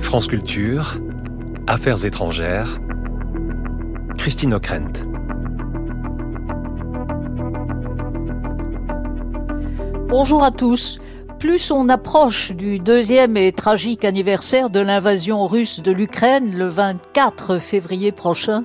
France Culture, Affaires étrangères, Christine O'Krent. Bonjour à tous. Plus on approche du deuxième et tragique anniversaire de l'invasion russe de l'Ukraine le 24 février prochain,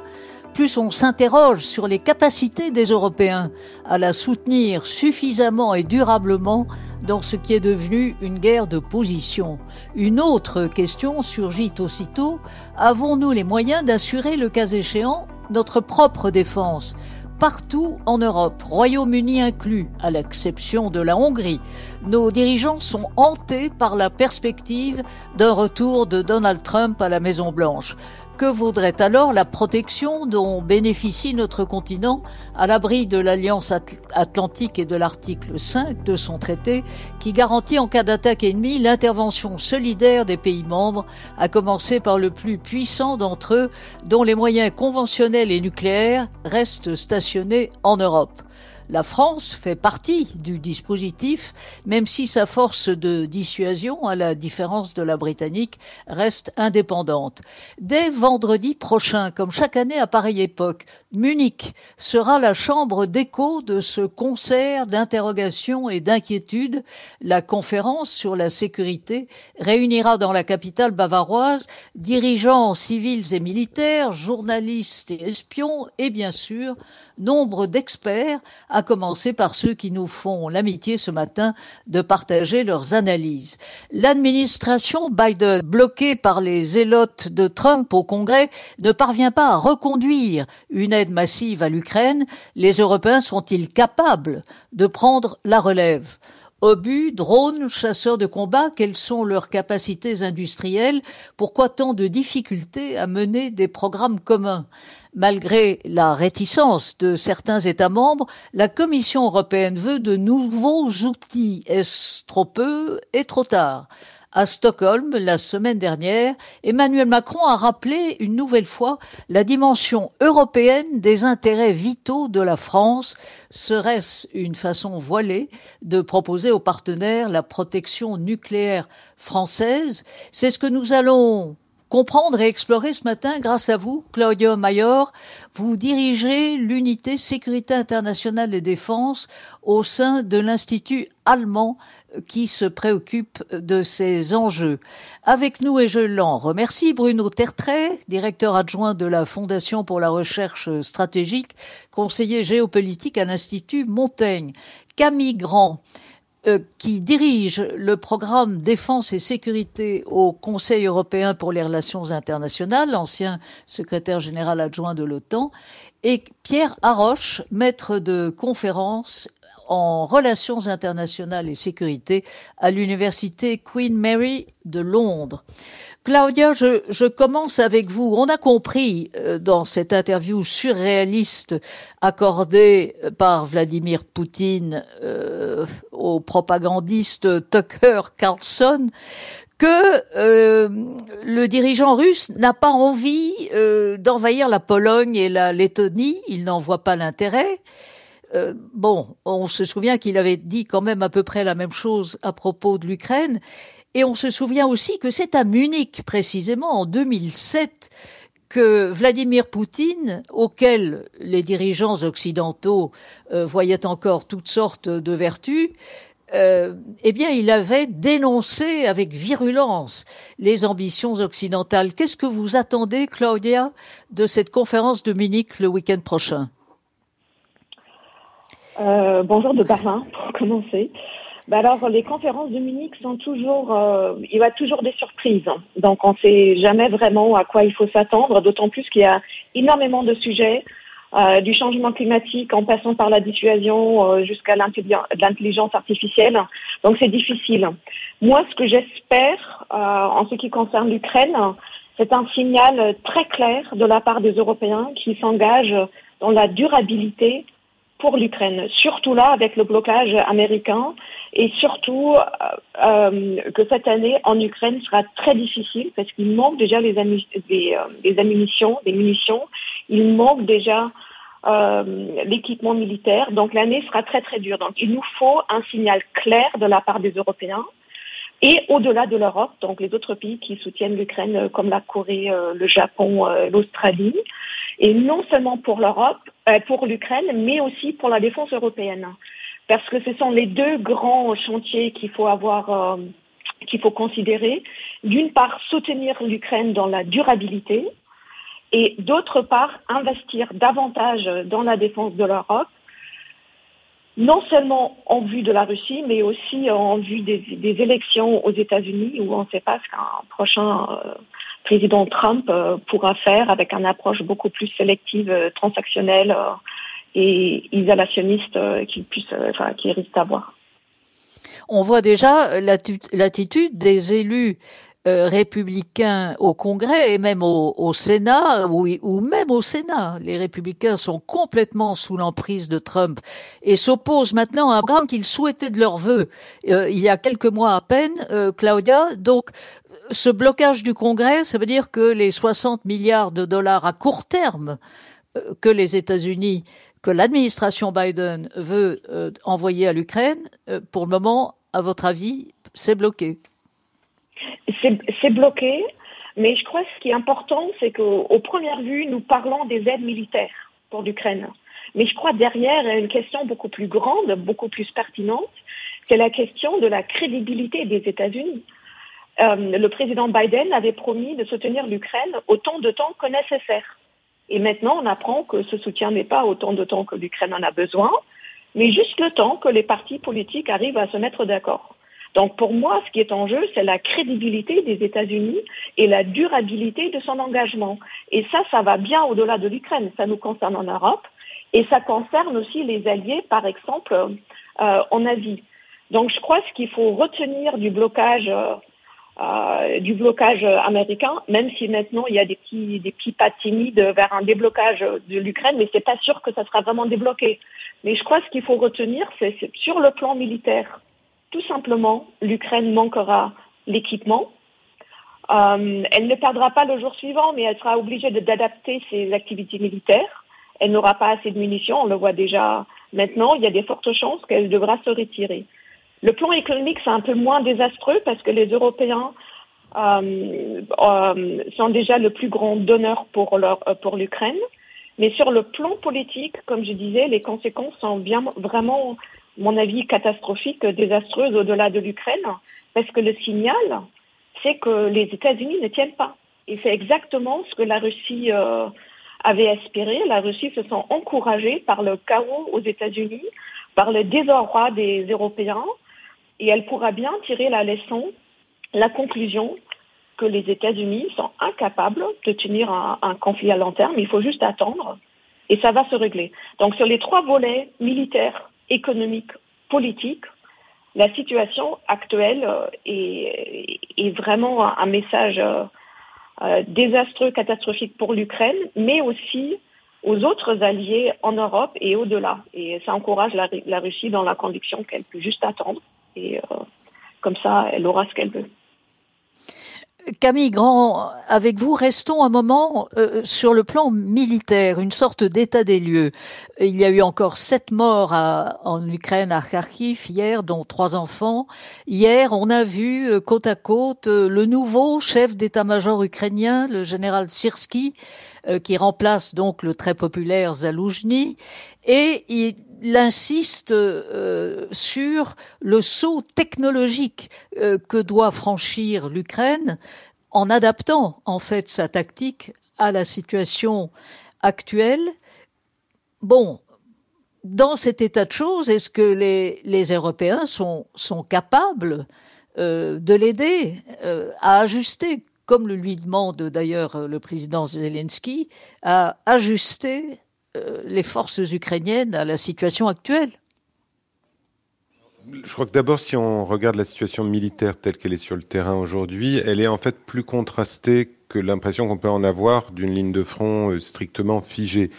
plus on s'interroge sur les capacités des Européens à la soutenir suffisamment et durablement dans ce qui est devenu une guerre de position. Une autre question surgit aussitôt. Avons-nous les moyens d'assurer, le cas échéant, notre propre défense partout en Europe, Royaume-Uni inclus, à l'exception de la Hongrie? Nos dirigeants sont hantés par la perspective d'un retour de Donald Trump à la Maison-Blanche. Que vaudrait alors la protection dont bénéficie notre continent à l'abri de l'Alliance Atlantique et de l'article 5 de son traité qui garantit en cas d'attaque ennemie l'intervention solidaire des pays membres, à commencer par le plus puissant d'entre eux dont les moyens conventionnels et nucléaires restent stationnés en Europe. La France fait partie du dispositif, même si sa force de dissuasion, à la différence de la britannique, reste indépendante. Dès vendredi prochain, comme chaque année à pareille époque, Munich sera la chambre d'écho de ce concert d'interrogations et d'inquiétudes. La conférence sur la sécurité réunira dans la capitale bavaroise dirigeants civils et militaires, journalistes et espions, et bien sûr, nombre d'experts commencer par ceux qui nous font l'amitié ce matin de partager leurs analyses. L'administration Biden, bloquée par les zélotes de Trump au Congrès, ne parvient pas à reconduire une aide massive à l'Ukraine. Les Européens sont-ils capables de prendre la relève? Obus, drones, chasseurs de combat, quelles sont leurs capacités industrielles? Pourquoi tant de difficultés à mener des programmes communs? Malgré la réticence de certains États membres, la Commission européenne veut de nouveaux outils. Est-ce trop peu? Et trop tard? À Stockholm, la semaine dernière, Emmanuel Macron a rappelé une nouvelle fois la dimension européenne des intérêts vitaux de la France. Serait-ce une façon voilée de proposer aux partenaires la protection nucléaire française? C'est ce que nous allons comprendre et explorer ce matin grâce à vous, Claudio Mayor. Vous dirigez l'unité sécurité internationale et défense au sein de l'Institut allemand qui se préoccupe de ces enjeux. Avec nous, et je l'en remercie, Bruno Tertrais, directeur adjoint de la Fondation pour la recherche stratégique, conseiller géopolitique à l'Institut Montaigne. Camille Grand, euh, qui dirige le programme défense et sécurité au Conseil européen pour les relations internationales, ancien secrétaire général adjoint de l'OTAN, et Pierre Haroche, maître de conférence en relations internationales et sécurité à l'université Queen Mary de Londres. Claudia, je, commence avec vous. On a compris euh, dans cette interview surréaliste accordée par Vladimir Poutine euh, au propagandiste Tucker Carlson que euh, le dirigeant russe n'a pas envie d'envahir la Pologne et la Lettonie, il n'en voit pas l'intérêt. Euh, bon, on se souvient qu'il avait dit quand même à peu près la même chose à propos de l'Ukraine. Et on se souvient aussi que c'est à Munich, précisément en 2007, que Vladimir Poutine, auquel les dirigeants occidentaux euh, voyaient encore toutes sortes de vertus, euh, eh bien, il avait dénoncé avec virulence les ambitions occidentales. Qu'est-ce que vous attendez, Claudia, de cette conférence de Munich le week-end prochain? Euh, Bonjour de Berlin, pour commencer. Bah alors, les conférences de Munich sont toujours, euh, il y a toujours des surprises. Donc, on ne sait jamais vraiment à quoi il faut s'attendre, d'autant plus qu'il y a énormément de sujets, euh, du changement climatique en passant par la dissuasion jusqu'à l'intelligence artificielle. Donc, c'est difficile. Moi, ce que j'espère en ce qui concerne l'Ukraine, c'est un signal très clair de la part des Européens qui s'engagent dans la durabilité pour l'Ukraine, surtout là avec le blocage américain et surtout euh, euh, que cette année en Ukraine sera très difficile parce qu'il manque déjà les, des, euh, des ammunitions, des munitions, il manque déjà l'équipement militaire. Donc l'année sera très très dure. Donc il nous faut un signal clair de la part des Européens et au-delà de l'Europe, donc les autres pays qui soutiennent l'Ukraine comme la Corée, le Japon, l'Australie, et non seulement pour l'Europe, pour l'Ukraine, mais aussi pour la défense européenne. Parce que ce sont les deux grands chantiers qu'il faut avoir, euh, qu'il faut considérer. D'une part, soutenir l'Ukraine dans la durabilité. Et d'autre part, investir davantage dans la défense de l'Europe, non seulement en vue de la Russie, mais aussi en vue des, élections aux États-Unis, où on ne sait pas ce qu'un prochain euh, président Trump euh, pourra faire avec une approche beaucoup plus sélective, transactionnelle et isolationniste euh, qui puisse, euh, enfin, qui risque d'avoir. On voit déjà l'attitude des élus euh, républicains au Congrès et même au, Sénat, ou, ou, même au Sénat. Les républicains sont complètement sous l'emprise de Trump et s'opposent maintenant à un qu'ils souhaitaient de leur vœu il y a quelques mois à peine, Claudia. Donc, ce blocage du Congrès, ça veut dire que les 60 milliards de dollars à court terme que les États-Unis que l'administration Biden veut euh, envoyer à l'Ukraine, euh, pour le moment, à votre avis, c'est bloqué C'est bloqué, mais je crois que ce qui est important, c'est qu'aux premières vues, nous parlons des aides militaires pour l'Ukraine. Mais je crois derrière, il y a une question beaucoup plus grande, beaucoup plus pertinente, c'est la question de la crédibilité des États-Unis. Euh, le président Biden avait promis de soutenir l'Ukraine autant de temps que nécessaire. Et maintenant, on apprend que ce soutien n'est pas autant de temps que l'Ukraine en a besoin, mais juste le temps que les partis politiques arrivent à se mettre d'accord. Donc pour moi, ce qui est en jeu, c'est la crédibilité des États-Unis et la durabilité de son engagement. Et ça, ça va bien au-delà de l'Ukraine. Ça nous concerne en Europe et ça concerne aussi les alliés, par exemple, euh, en Asie. Donc je crois ce qu'il faut retenir du blocage euh, euh, du blocage américain, même si maintenant il y a des petits, des petits pas timides vers un déblocage de l'Ukraine, mais c'est pas sûr que ça sera vraiment débloqué. Mais je crois ce qu'il faut retenir, c'est sur le plan militaire, tout simplement, l'Ukraine manquera l'équipement. Euh, elle ne perdra pas le jour suivant, mais elle sera obligée d'adapter ses activités militaires. Elle n'aura pas assez de munitions, on le voit déjà maintenant. Il y a des fortes chances qu'elle devra se retirer. Le plan économique, c'est un peu moins désastreux parce que les Européens euh, euh, sont déjà le plus grand donneur pour, pour l'Ukraine. Mais sur le plan politique, comme je disais, les conséquences sont bien, vraiment, mon avis, catastrophiques, désastreuses au-delà de l'Ukraine, parce que le signal, c'est que les États-Unis ne tiennent pas. Et c'est exactement ce que la Russie euh, avait espéré. La Russie se sent encouragée par le chaos aux États-Unis, par le désarroi des Européens, et elle pourra bien tirer la leçon, la conclusion que les États-Unis sont incapables de tenir un, conflit à long terme. Il faut juste attendre et ça va se régler. Donc sur les trois volets militaires, économiques, politiques, la situation actuelle euh, est, vraiment un, message euh, euh, désastreux, catastrophique pour l'Ukraine, mais aussi aux autres alliés en Europe et au-delà. Et ça encourage la, Russie dans la conviction qu'elle peut juste attendre et comme ça, elle aura ce qu'elle veut. Camille Grand, avec vous, restons un moment euh, sur le plan militaire, une sorte d'état des lieux. Il y a eu encore sept morts en Ukraine, à Kharkiv, hier, dont trois enfants. Hier, on a vu euh, côte à côte le nouveau chef d'état-major ukrainien, le général Sirski, qui remplace donc le très populaire Zaloujny, et il il insiste euh, sur le saut technologique euh, que doit franchir l'Ukraine en adaptant en fait sa tactique à la situation actuelle. Bon, dans cet état de choses, est-ce que les, Européens sont, capables euh, de l'aider à ajuster, comme le lui demande d'ailleurs le président Zelensky, à ajuster euh, les forces ukrainiennes à la situation actuelle je crois que d'abord, si on regarde la situation militaire telle qu'elle est sur le terrain aujourd'hui, elle est en fait plus contrastée que l'impression qu'on peut en avoir d'une ligne de front strictement figée.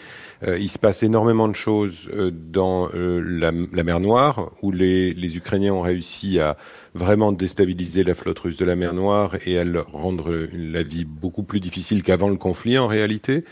il se passe énormément de choses dans la, mer Noire, où les, les Ukrainiens ont réussi à vraiment déstabiliser la flotte russe de la mer Noire et à leur rendre la vie beaucoup plus difficile qu'avant le conflit en réalité.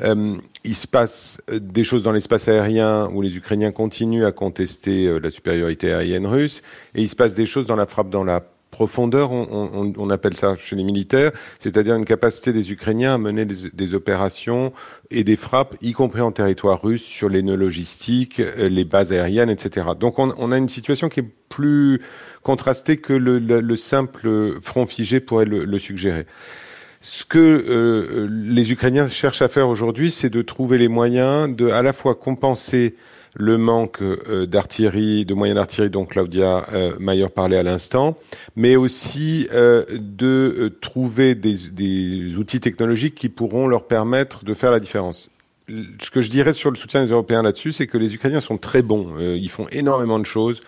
Euh, il se passe des choses dans l'espace aérien où les Ukrainiens continuent à contester euh, la supériorité aérienne russe, et il se passe des choses dans la frappe dans la profondeur, on, appelle ça chez les militaires, c'est-à-dire une capacité des Ukrainiens à mener des, opérations et des frappes, y compris en territoire russe, sur les nœuds logistiques, euh, les bases aériennes, etc. Donc on, a une situation qui est plus contrastée que le, le, simple front figé pourrait le suggérer. Ce que euh, les Ukrainiens cherchent à faire aujourd'hui, c'est de trouver les moyens de à la fois compenser le manque euh, d'artillerie, de moyens d'artillerie dont Claudia euh, Mayer parlait à l'instant, mais aussi euh, de trouver des, des, outils technologiques qui pourront leur permettre de faire la différence. Ce que je dirais sur le soutien des Européens là-dessus, c'est que les Ukrainiens sont très bons. ils font énormément de choses.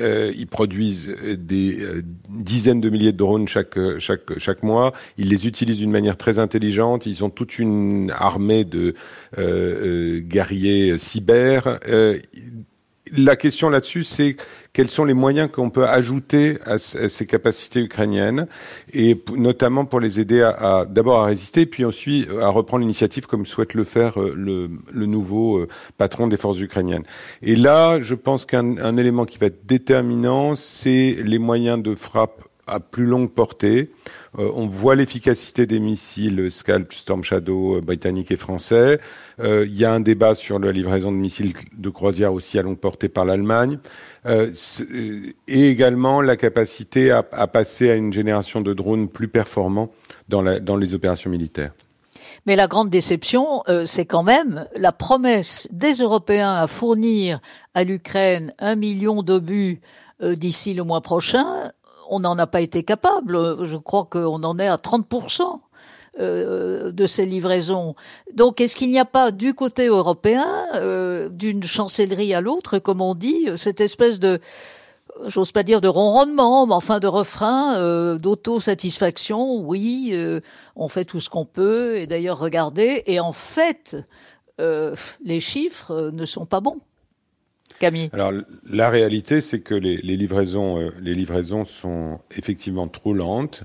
Euh, ils produisent des euh, dizaines de milliers de drones chaque, chaque, chaque mois. Ils les utilisent d'une manière très intelligente. Ils ont toute une armée de euh, guerriers cyber. la question là-dessus, c'est quels sont les moyens qu'on peut ajouter à, ces capacités ukrainiennes, et notamment pour les aider à, d'abord à résister, puis ensuite à reprendre l'initiative comme souhaite le faire euh, le, le nouveau euh, patron des forces ukrainiennes. Et là, je pense qu'un élément qui va être déterminant, c'est les moyens de frappe à plus longue portée. Euh, on voit l'efficacité des missiles Scalp, Storm Shadow britanniques et français. Il y a un débat sur la livraison de missiles de croisière aussi à longue portée par l'Allemagne. Euh, et également la capacité à, passer à une génération de drones plus performants dans, les opérations militaires. Mais la grande déception, euh, c'est quand même la promesse des Européens à fournir à l'Ukraine un million d'obus euh, d'ici le mois prochain. On n'en a pas été capable. Je crois qu'on en est à 30 euh, de ces livraisons. Donc, est-ce qu'il n'y a pas du côté européen, euh, d'une chancellerie à l'autre, comme on dit, cette espèce de j'ose pas dire de ronronnement, mais enfin de refrain, euh, d'autosatisfaction? Oui, on fait tout ce qu'on peut, et d'ailleurs, regardez, et en fait, les chiffres ne sont pas bons. Camille. Alors, la réalité, c'est que les, livraisons, les livraisons sont effectivement trop lentes.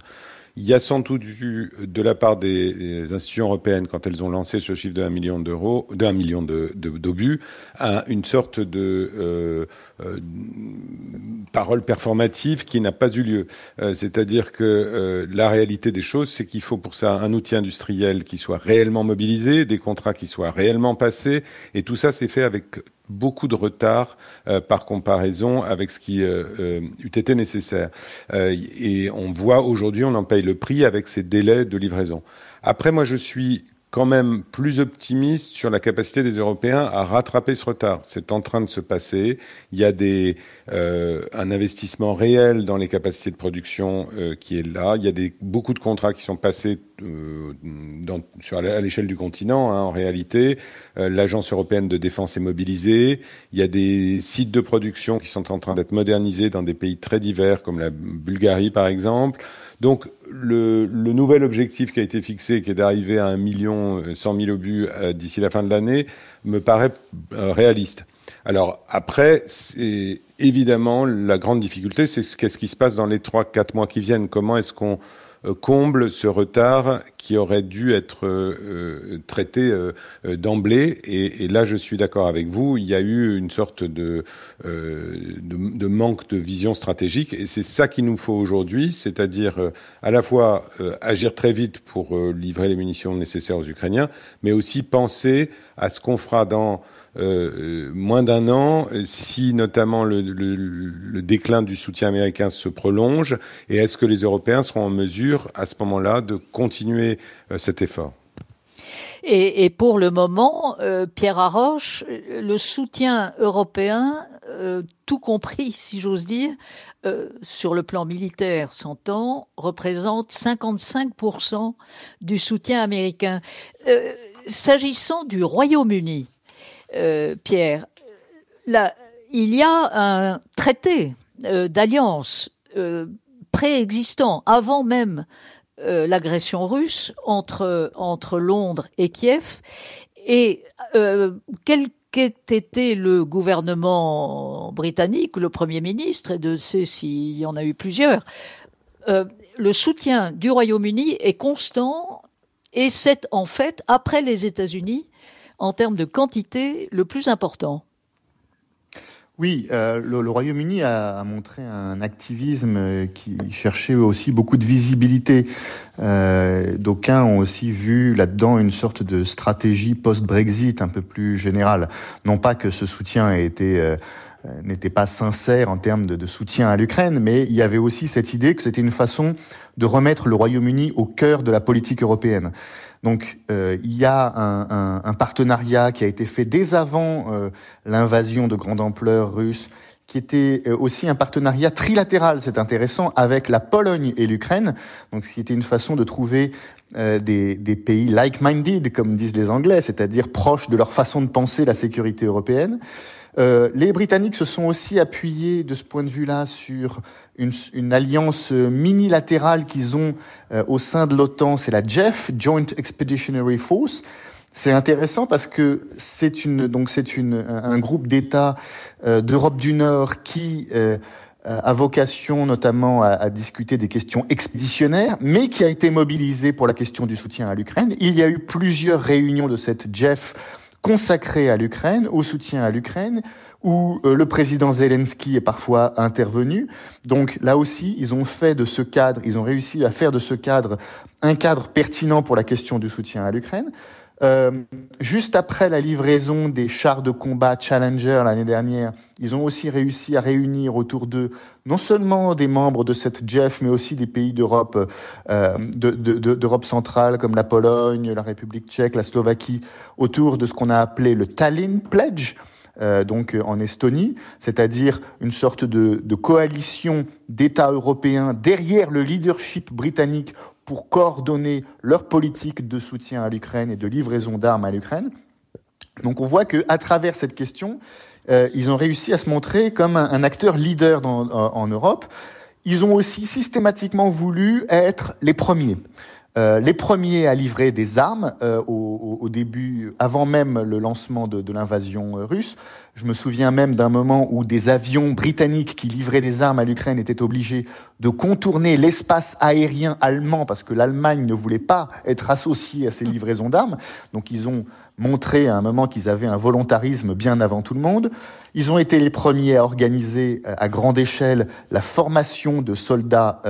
Il y a sans doute eu, de la part des, institutions européennes, quand elles ont lancé ce chiffre de 1 million d'euros, d'un million d'obus, de, une sorte de euh, euh, parole performative qui n'a pas eu lieu. Euh, c'est-à-dire que euh, la réalité des choses, c'est qu'il faut pour ça un outil industriel qui soit réellement mobilisé, des contrats qui soient réellement passés, et tout ça c'est fait avec beaucoup de retard euh, par comparaison avec ce qui euh, euh, eût été nécessaire. et on voit aujourd'hui, on en paye le prix avec ces délais de livraison. Après, moi, je suis quand même plus optimiste sur la capacité des Européens à rattraper ce retard. C'est en train de se passer. Il y a des, euh, un investissement réel dans les capacités de production euh, qui est là. Il y a des, beaucoup de contrats qui sont passés euh, dans, sur, à l'échelle du continent. Hein, en réalité, euh, l'agence européenne de défense est mobilisée. Il y a des sites de production qui sont en train d'être modernisés dans des pays très divers, comme la Bulgarie par exemple. Donc le, le, nouvel objectif qui a été fixé, qui est d'arriver à un million euh, cent mille obus euh, d'ici la fin de l'année, me paraît euh, réaliste. Alors après, c'est évidemment la grande difficulté, c'est qu'est-ce qui se passe dans les trois quatre mois qui viennent? Comment est-ce qu'on euh, comble ce retard qui aurait dû être euh, euh, traité d'emblée. Et, là, je suis d'accord avec vous, il y a eu une sorte de, de, manque de vision stratégique. Et c'est ça qu'il nous faut aujourd'hui, c'est-à-dire à la fois agir très vite pour livrer les munitions nécessaires aux Ukrainiens, mais aussi penser à ce qu'on fera dans euh, moins d'un an si notamment le, déclin du soutien américain se prolonge et est-ce que les Européens seront en mesure à ce moment-là de continuer euh, cet effort? Et, pour le moment, euh, Pierre Arroche, le soutien européen, tout compris, si j'ose dire, sur le plan militaire, s'entend, représente 55% du soutien américain. S'agissant du Royaume-Uni, euh, Pierre, il y a un traité euh, d'alliance euh, préexistant, avant même l'agression russe entre, Londres et Kiev. Et euh, quel qu'ait été le gouvernement britannique, le Premier ministre, et de sais s'il y en a eu plusieurs, le soutien du Royaume-Uni est constant et c'est en fait, après les États-Unis, en termes de quantité, le plus important. Oui, euh, le, Royaume-Uni a, montré un activisme qui cherchait aussi beaucoup de visibilité. Euh, D'aucuns ont aussi vu là-dedans une sorte de stratégie post-Brexit un peu plus générale. Non pas que ce soutien euh, n'était pas sincère en termes de soutien à l'Ukraine, mais il y avait aussi cette idée que c'était une façon de remettre le Royaume-Uni au cœur de la politique européenne. Donc euh, il y a un, un, partenariat qui a été fait dès avant euh, l'invasion de grande ampleur russe, qui était euh, aussi un partenariat trilatéral, c'est intéressant, avec la Pologne et l'Ukraine. Donc ce qui était une façon de trouver des, des, pays like-minded, comme disent les Anglais, c'est-à-dire proches de leur façon de penser la sécurité européenne. Euh, les Britanniques se sont aussi appuyés de ce point de vue-là sur une, une, alliance minilatérale qu'ils ont euh, au sein de l'OTAN, c'est la JEF, Joint Expeditionary Force. C'est intéressant parce que c'est une donc c'est une un groupe d'États euh, d'Europe du Nord qui a vocation notamment à, à, discuter des questions expéditionnaires, mais qui a été mobilisé pour la question du soutien à l'Ukraine. Il y a eu plusieurs réunions de cette JEF consacré à l'Ukraine, au soutien à l'Ukraine, où euh, le président Zelensky est parfois intervenu. Donc là aussi, ils ont fait de ce cadre, ils ont réussi à faire de ce cadre un cadre pertinent pour la question du soutien à l'Ukraine. Euh, juste après la livraison des chars de combat Challenger l'année dernière, ils ont aussi réussi à réunir autour d'eux non seulement des membres de cette JEF, mais aussi des pays d'Europe, euh, d'Europe centrale comme la Pologne, la République tchèque, la Slovaquie, autour de ce qu'on a appelé le Tallinn Pledge. Euh, donc en Estonie, c'est-à-dire une sorte de, coalition d'États européens derrière le leadership britannique pour coordonner leur politique de soutien à l'Ukraine et de livraison d'armes à l'Ukraine. Donc on voit que à travers cette question, euh, ils ont réussi à se montrer comme un, acteur leader en Europe. Ils ont aussi systématiquement voulu être les premiers. Euh, les premiers à livrer des armes euh, au, début, avant même le lancement de, l'invasion euh, russe. Je me souviens même d'un moment où des avions britanniques qui livraient des armes à l'Ukraine étaient obligés de contourner l'espace aérien allemand parce que l'Allemagne ne voulait pas être associée à ces livraisons d'armes. Donc ils ont montré à un moment qu'ils avaient un volontarisme bien avant tout le monde. Ils ont été les premiers à organiser à grande échelle la formation de soldats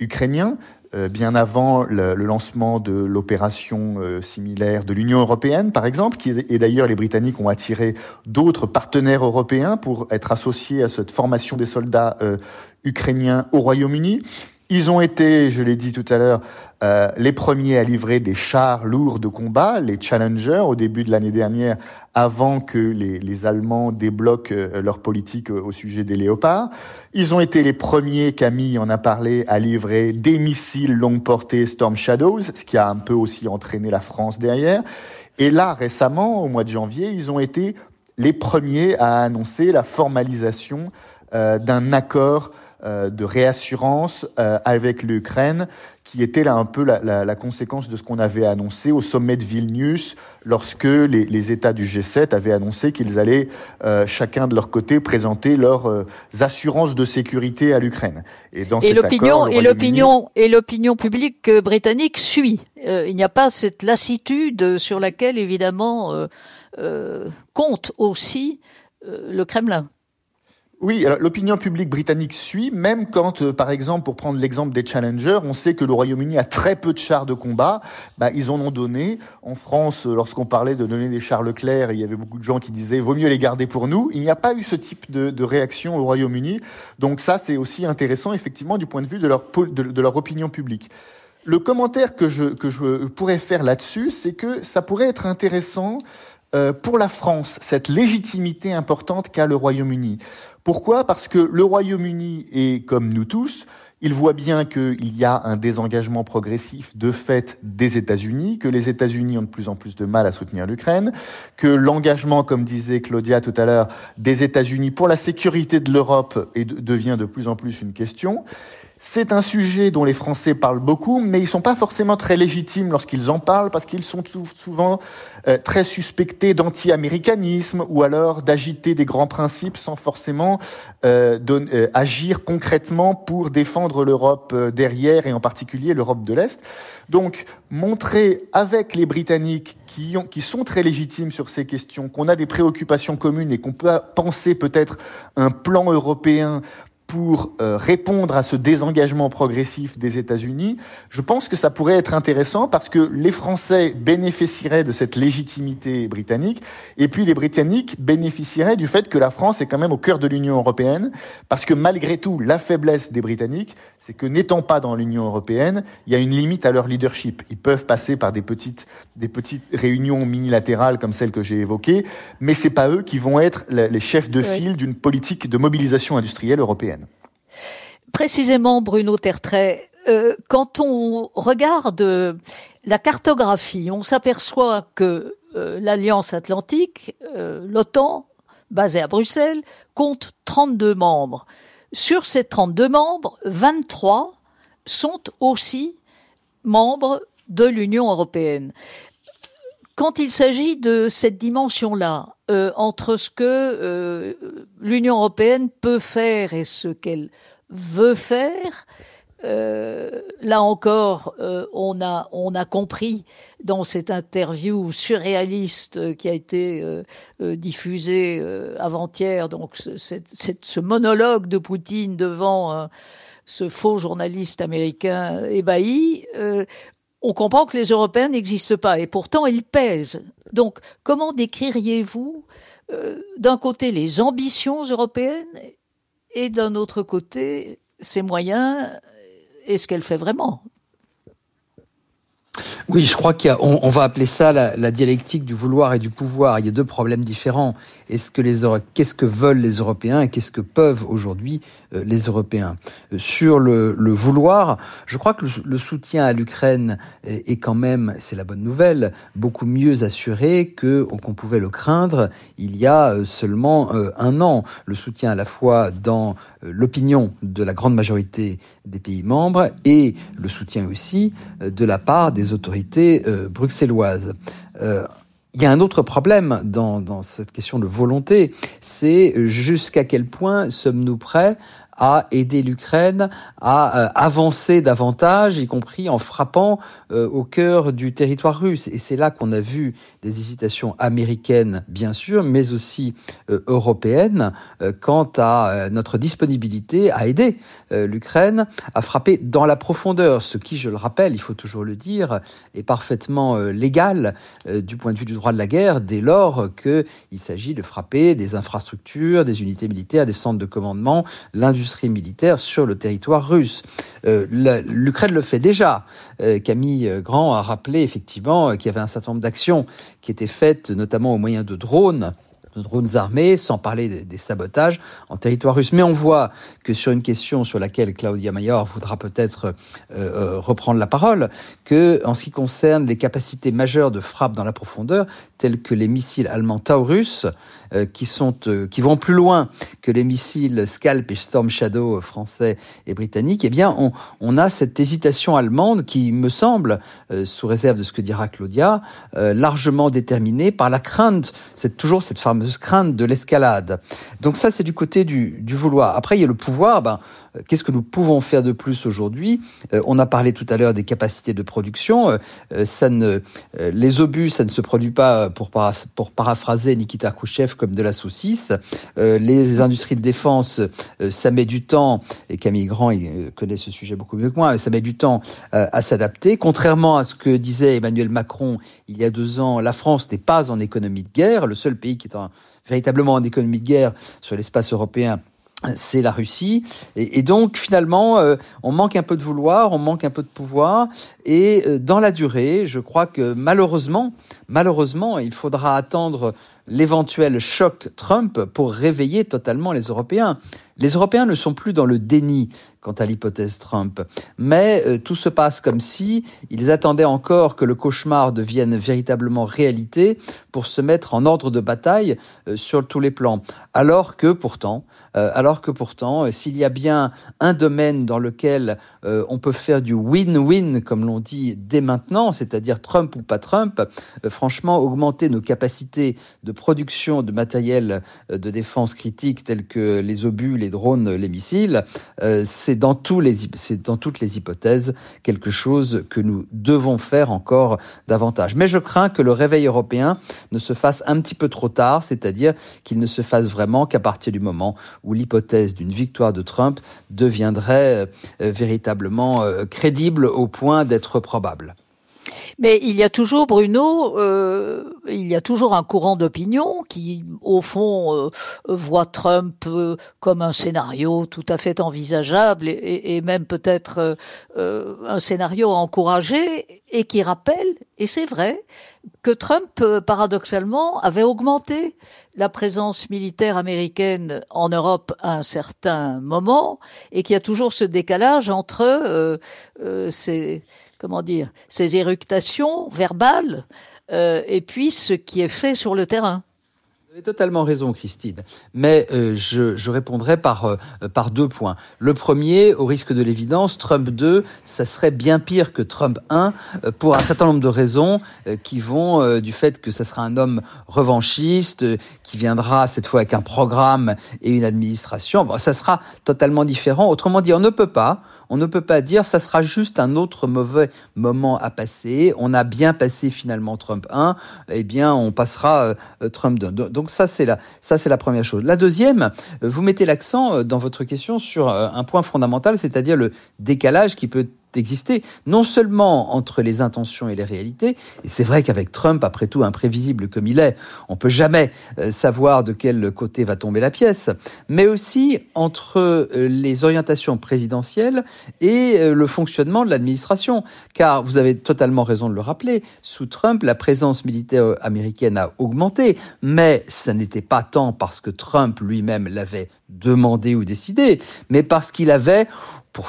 ukrainiens. Euh, bien avant le, lancement de l'opération euh, similaire de l'Union européenne, par exemple, et d'ailleurs les Britanniques ont attiré d'autres partenaires européens pour être associés à cette formation des soldats euh, ukrainiens au Royaume-Uni. Ils ont été, je l'ai dit tout à l'heure, euh, les premiers à livrer des chars lourds de combat, les Challenger, au début de l'année dernière, avant que les, Allemands débloquent euh, leur politique au sujet des léopards. Ils ont été les premiers, Camille en a parlé, à livrer des missiles longue portée Storm Shadows, ce qui a un peu aussi entraîné la France derrière. Et là, récemment, au mois de janvier, ils ont été les premiers à annoncer la formalisation euh, d'un accord de réassurance euh, avec l'Ukraine, qui était là un peu la, la, la conséquence de ce qu'on avait annoncé au sommet de Vilnius, lorsque les, les États du G7 avaient annoncé qu'ils allaient euh, chacun de leur côté présenter leurs euh, assurances de sécurité à l'Ukraine. Et dans et l'opinion et l'opinion et l'opinion publique britannique suit. il n'y a pas cette lassitude sur laquelle évidemment compte aussi le Kremlin. Oui, l'opinion publique britannique suit, même quand, euh, par exemple, pour prendre l'exemple des Challengers, on sait que le Royaume-Uni a très peu de chars de combat. Bah, ils en ont donné. En France, euh, lorsqu'on parlait de donner des chars Leclerc, il y avait beaucoup de gens qui disaient vaut mieux les garder pour nous. Il n'y a pas eu ce type de, réaction au Royaume-Uni. Donc ça, c'est aussi intéressant, effectivement, du point de vue de leur, de leur opinion publique. Le commentaire que je, que je pourrais faire là-dessus, c'est que ça pourrait être intéressant euh, pour la France cette légitimité importante qu'a le Royaume-Uni. Pourquoi? Parce que le Royaume-Uni est comme nous tous, il voit bien qu'il y a un désengagement progressif de fait des États-Unis, que les États-Unis ont de plus en plus de mal à soutenir l'Ukraine, que l'engagement, comme disait Claudia tout à l'heure, des États-Unis pour la sécurité de l'Europe devient de plus en plus une question. C'est un sujet dont les Français parlent beaucoup, mais ils sont pas forcément très légitimes lorsqu'ils en parlent, parce qu'ils sont souvent euh, très suspectés d'anti-américanisme ou alors d'agiter des grands principes sans forcément euh, euh, agir concrètement pour défendre l'Europe derrière et en particulier l'Europe de l'Est. Donc, montrer avec les Britanniques qui, ont, qui sont très légitimes sur ces questions, qu'on a des préoccupations communes et qu'on peut penser peut-être un plan européen pour euh, répondre à ce désengagement progressif des États-Unis, je pense que ça pourrait être intéressant parce que les Français bénéficieraient de cette légitimité britannique et puis les Britanniques bénéficieraient du fait que la France est quand même au cœur de l'Union européenne parce que malgré tout, la faiblesse des Britanniques, c'est que n'étant pas dans l'Union européenne, il y a une limite à leur leadership. Ils peuvent passer par des petites, des petites réunions minilatérales comme celle que j'ai évoquée, mais c'est pas eux qui vont être les chefs de file d'une politique de mobilisation industrielle européenne. Précisément, Bruno Tertrais, euh, quand on regarde la cartographie, on s'aperçoit que euh, l'Alliance Atlantique, euh, l'OTAN, basée à Bruxelles, compte 32 membres. Sur ces 32 membres, 23 sont aussi membres de l'Union européenne. Quand il s'agit de cette dimension-là, entre ce que l'Union européenne peut faire et ce qu'elle veut faire. Euh, là encore, euh, on a on a compris dans cette interview surréaliste qui a été euh, diffusée avant-hier, donc ce monologue de Poutine devant ce faux journaliste américain ébahi. on comprend que les Européens n'existent pas et pourtant ils pèsent. Donc, comment décririez-vous d'un côté les ambitions européennes et d'un autre côté, ses moyens et ce qu'elle fait vraiment? Oui, je crois qu'on on va appeler ça la, dialectique du vouloir et du pouvoir. Il y a deux problèmes différents. Est-ce que les qu'est-ce que veulent les Européens et qu'est-ce que peuvent aujourd'hui euh, les Européens? Euh, Sur le, le, vouloir, je crois que le, soutien à l'Ukraine est, quand même, c'est la bonne nouvelle, beaucoup mieux assuré que qu'on pouvait le craindre il y a euh, seulement un an. Le soutien à la fois dans l'opinion de la grande majorité des pays membres et le soutien aussi de la part des autorités euh, bruxelloises. Euh, il y a un autre problème dans, dans cette question de volonté, c'est jusqu'à quel point sommes-nous prêts à aider l'Ukraine à euh, avancer davantage, y compris en frappant euh, au cœur du territoire russe. Et c'est là qu'on a vu des hésitations américaines, bien sûr, mais aussi euh, européennes, quant à notre disponibilité à aider l'Ukraine à frapper dans la profondeur, ce qui, je le rappelle, il faut toujours le dire, est parfaitement légal du point de vue du droit de la guerre, dès lors qu'il s'agit de frapper des infrastructures, des unités militaires, des centres de commandement, l'industrie militaire sur le territoire russe. Euh, L'Ukraine le fait déjà. Euh, Camille Grand a rappelé effectivement qu'il y avait un certain nombre d'actions qui étaient faites, notamment au moyen de drones de drones armés, sans parler des, sabotages en territoire russe. Mais on voit que sur une question sur laquelle Claudia Mayor voudra peut-être euh, reprendre la parole, que en ce qui concerne les capacités majeures de frappe dans la profondeur, telles que les missiles allemands Taurus, euh, qui sont euh, qui vont plus loin que les missiles Scalp et Storm Shadow français et britanniques, eh bien on, a cette hésitation allemande qui me semble, euh, sous réserve de ce que dira Claudia, largement déterminée par la crainte, c'est toujours cette fameuse crainte de l'escalade. Donc ça c'est du côté du, du vouloir. Après il y a le pouvoir, ben euh, qu'est-ce que nous pouvons faire de plus aujourd'hui euh, On a parlé tout à l'heure des capacités de production. Euh, les obus, ça ne se produit pas, pour, paraphraser Nikita Khrouchtchev, comme de la saucisse. les industries de défense, ça met du temps, et Camille Grand connaît ce sujet beaucoup mieux que moi, ça met du temps à s'adapter. Contrairement à ce que disait Emmanuel Macron il y a deux ans, la France n'est pas en économie de guerre. Le seul pays qui est en, véritablement en économie de guerre sur l'espace européen, c'est la Russie. Et, donc finalement, euh, on manque un peu de vouloir, on manque un peu de pouvoir. Et euh, dans la durée, je crois que malheureusement, malheureusement, il faudra attendre l'éventuel choc Trump pour réveiller totalement les Européens. Les Européens ne sont plus dans le déni quant à l'hypothèse Trump, mais euh, tout se passe comme si ils attendaient encore que le cauchemar devienne véritablement réalité pour se mettre en ordre de bataille euh, sur tous les plans. Alors que pourtant, euh, alors que pourtant, s'il y a bien un domaine dans lequel on peut faire du win-win, comme l'on dit dès maintenant, c'est-à-dire Trump ou pas Trump, franchement, augmenter nos capacités de production de matériel de défense critique tels que les obus, les drones, les missiles, c'est dans, tous les, c'est dans toutes les hypothèses quelque chose que nous devons faire encore davantage. Mais je crains que le réveil européen ne se fasse un petit peu trop tard, c'est-à-dire qu'il ne se fasse vraiment qu'à partir du moment où l'hypothèse d'une victoire de Trump deviendrait euh, véritablement euh, crédible au point d'être probable. Mais il y a toujours, Bruno, euh, il y a toujours un courant d'opinion qui, au fond, euh, voit Trump euh, comme un scénario tout à fait envisageable et, et même peut-être euh, un scénario encouragé et qui rappelle, et c'est vrai, que Trump, paradoxalement, avait augmenté la présence militaire américaine en Europe à un certain moment et qu'il y a toujours ce décalage entre ces comment dire, ces éructations verbales euh, et puis ce qui est fait sur le terrain. Vous avez totalement raison, Christine. Mais euh, je, je, répondrai par, euh, par deux points. Le premier, au risque de l'évidence, Trump 2, ça serait bien pire que Trump 1 euh, pour un certain nombre de raisons euh, qui vont euh, du fait que ça sera un homme revanchiste, qui viendra cette fois avec un programme et une administration. Bon, ça sera totalement différent. Autrement dit, on ne peut pas, on ne peut pas dire ça sera juste un autre mauvais moment à passer. On a bien passé finalement Trump 1, eh bien on passera Trump 2. Donc ça c'est la ça c'est la première chose. La deuxième, euh, vous mettez l'accent euh, dans votre question sur euh, un point fondamental, c'est-à-dire le décalage qui peut exister, non seulement entre les intentions et les réalités, et c'est vrai qu'avec Trump, après tout imprévisible comme il est, on peut jamais euh, savoir de quel côté va tomber la pièce, mais aussi entre euh, les orientations présidentielles et euh, le fonctionnement de l'administration. Car vous avez totalement raison de le rappeler, sous Trump, la présence militaire américaine a augmenté, mais ça n'était pas tant parce que Trump lui-même l'avait demandé ou décidé, mais parce qu'il avait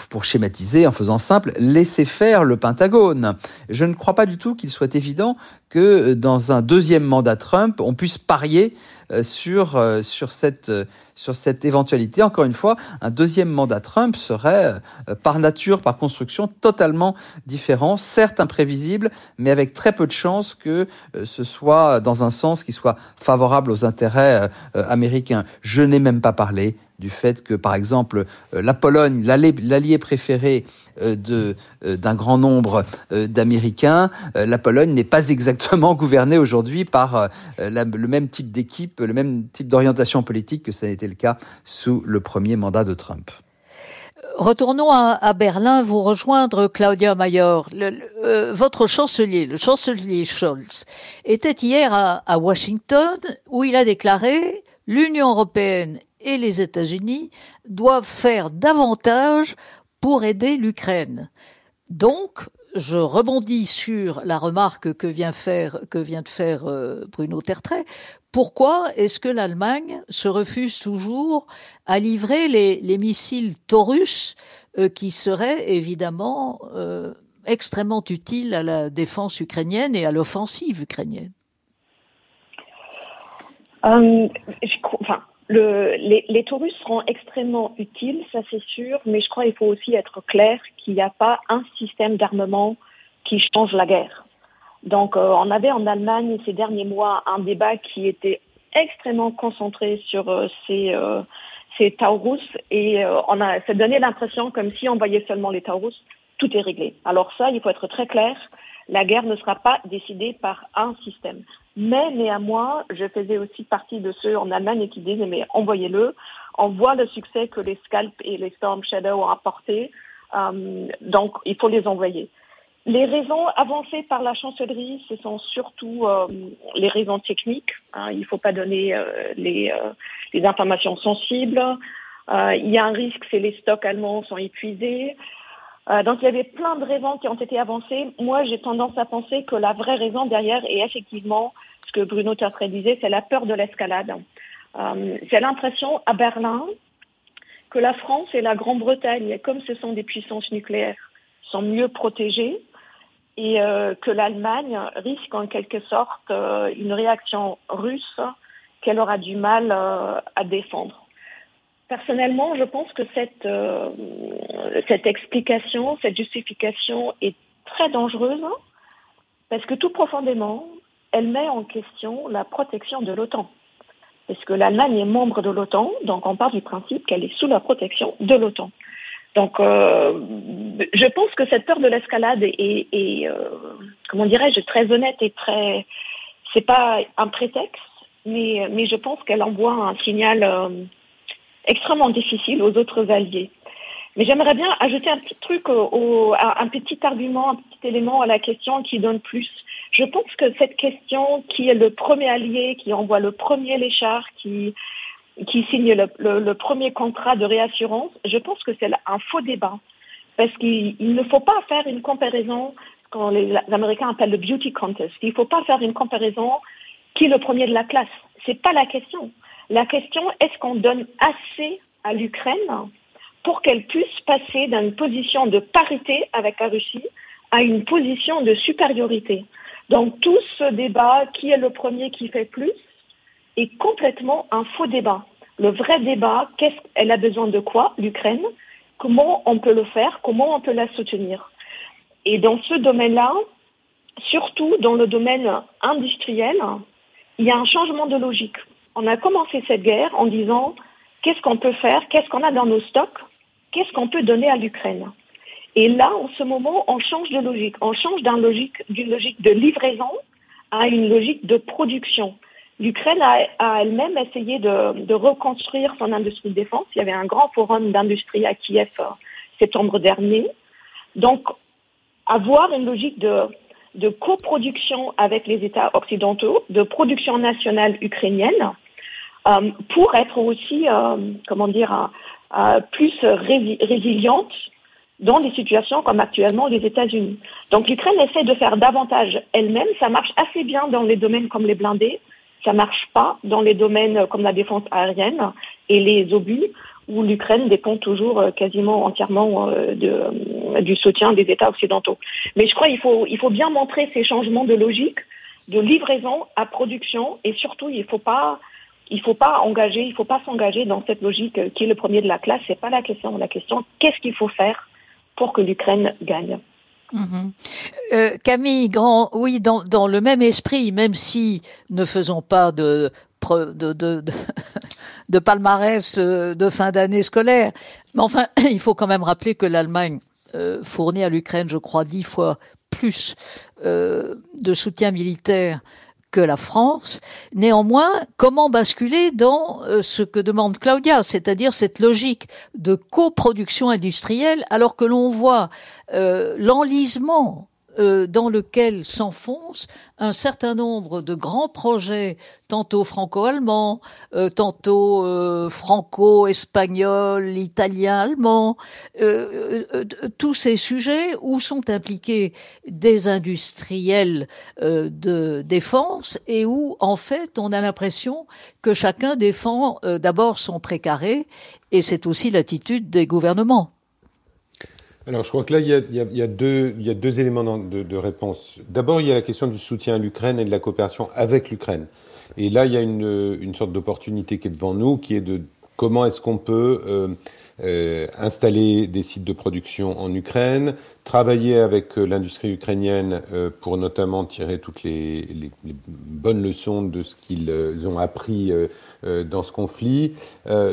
pour, schématiser, en faisant simple, laisser faire le Pentagone. Je ne crois pas du tout qu'il soit évident que euh, dans un deuxième mandat Trump, on puisse parier euh, sur, euh, sur, cette, sur cette éventualité. Encore une fois, un deuxième mandat Trump serait par nature, par construction, totalement différent, certes imprévisible, mais avec très peu de chances que ce soit dans un sens qui soit favorable aux intérêts américains. Je n'ai même pas parlé du fait que, par exemple, euh, la Pologne, l'allié préféré euh, euh, d'un grand nombre d'Américains, la Pologne n'est pas exactement gouvernée aujourd'hui par le même type d'équipe, le même type d'orientation politique que ça été le cas sous le premier mandat de Trump. Retournons à, Berlin, vous rejoindre Claudia Mayor. votre chancelier, le chancelier Scholz, était hier à Washington où il a déclaré l'Union européenne et les États-Unis doivent faire davantage pour aider l'Ukraine. Donc, je rebondis sur la remarque que vient, de faire euh, Bruno Tertrais. Pourquoi est-ce que l'Allemagne se refuse toujours à livrer les, missiles Taurus euh, qui seraient évidemment euh, extrêmement utiles à la défense ukrainienne et à l'offensive ukrainienne? Le, les, les taurus seront extrêmement utiles, ça c'est sûr, mais je crois qu'il faut aussi être clair qu'il n'y a pas un système d'armement qui change la guerre. Donc euh, on avait en Allemagne ces derniers mois un débat qui était extrêmement concentré sur euh, ces, euh, ces Taurus et on a ça donnait l'impression comme si on voyait seulement les Taurus, tout est réglé. Alors ça, il faut être très clair, la guerre ne sera pas décidée par un système. Mais néanmoins, je faisais aussi partie de ceux en Allemagne qui disaient mais envoyez-le. On voit le succès que les Scalp et les Storm Shadow ont apporté, euh, donc il faut les envoyer. Les raisons avancées par la chancellerie, ce sont surtout euh, les raisons techniques. Hein. il ne faut pas donner euh, les, les, informations sensibles. Il y a un risque, c'est les stocks allemands sont épuisés. Euh, donc il y avait plein de raisons qui ont été avancées. Moi, j'ai tendance à penser que la vraie raison derrière est effectivement ce que Bruno Tertrais disait, c'est la peur de l'escalade. Euh, c'est l'impression à Berlin que la France et la Grande-Bretagne, comme ce sont des puissances nucléaires, sont mieux protégées et euh, que l'Allemagne risque en quelque sorte euh, une réaction russe qu'elle aura du mal euh, à défendre. Personnellement, je pense que cette, cette explication, cette justification est très dangereuse parce que tout profondément, elle met en question la protection de l'OTAN. Parce que l'Allemagne est membre de l'OTAN, donc on part du principe qu'elle est sous la protection de l'OTAN. Donc, euh, je pense que cette peur de l'escalade est, euh, comment dirais-je, très honnête et très. C'est pas un prétexte, mais, mais je pense qu'elle envoie un signal euh, extrêmement difficile aux autres alliés. Mais j'aimerais bien ajouter un petit truc, un petit argument, un petit élément à la question qui donne plus. Je pense que cette question, qui est le premier allié, qui envoie le premier léchard, qui qui signe le, le, le, premier contrat de réassurance, je pense que c'est un faux débat. Parce qu'il ne faut pas faire une comparaison, quand les Américains appellent le beauty contest, il ne faut pas faire une comparaison qui est le premier de la classe. C'est pas la question. La question, est-ce qu'on donne assez à l'Ukraine pour qu'elle puisse passer d'une position de parité avec la Russie à une position de supériorité? Donc tout ce débat, qui est le premier qui fait plus, est complètement un faux débat. Le vrai débat, qu'est-ce qu'elle a besoin de quoi, l'Ukraine? Comment on peut le faire? Comment on peut la soutenir? Et dans ce domaine-là, surtout dans le domaine industriel, il y a un changement de logique. On a commencé cette guerre en disant qu'est-ce qu'on peut faire, qu'est-ce qu'on a dans nos stocks, qu'est-ce qu'on peut donner à l'Ukraine. Et là, en ce moment, on change de logique. On change d'une logique, de livraison à une logique de production. L'Ukraine a, elle-même essayé de, reconstruire son industrie de défense. Il y avait un grand forum d'industrie à Kiev euh, septembre dernier. Donc, avoir une logique de coproduction avec les États occidentaux, de production nationale ukrainienne, euh, pour être aussi, euh, comment dire, euh, plus résiliente dans des situations comme actuellement les États-Unis. Donc l'Ukraine essaie de faire davantage elle-même. Ça marche assez bien dans les domaines comme les blindés, ça marche pas dans les domaines comme la défense aérienne et les obus où l'Ukraine dépend toujours euh, quasiment entièrement euh, euh, du soutien des États occidentaux. Mais je crois qu'il faut, il faut bien montrer ces changements de logique, de livraison à production, et surtout, il faut pas, il faut pas engager, il faut pas s'engager dans cette logique qui est le premier de la classe. C'est pas la question. La question, qu'est-ce qu'il faut faire pour que l'Ukraine gagne? Mhm. Euh, Camille Grand, oui, dans, le même esprit, même si ne faisons pas de, palmarès euh, de fin d'année scolaire, mais enfin, il faut quand même rappeler que l'Allemagne euh, fournit à l'Ukraine, je crois, dix fois plus de soutien militaire que la France. Néanmoins, comment basculer dans euh, ce que demande Claudia, c'est-à-dire cette logique de coproduction industrielle, alors que l'on voit euh, l'enlisement euh, dans lequel s'enfonce un certain nombre de grands projets, tantôt franco-allemands, euh, tantôt euh, franco-espagnols, italiens, allemands, tous ces sujets où sont impliqués des industriels de défense et où, en fait, on a l'impression que chacun défend d'abord son précaré, et c'est aussi l'attitude des gouvernements. Alors, je crois que là, il y a, deux, éléments de, réponse. D'abord, il y a la question du soutien à l'Ukraine et de la coopération avec l'Ukraine. Et là, il y a une, sorte d'opportunité qui est devant nous, qui est de comment est-ce qu'on peut euh, euh, installer des sites de production en Ukraine, travailler avec euh, l'industrie ukrainienne pour notamment tirer toutes les, bonnes leçons de ce qu'ils ont appris dans ce conflit.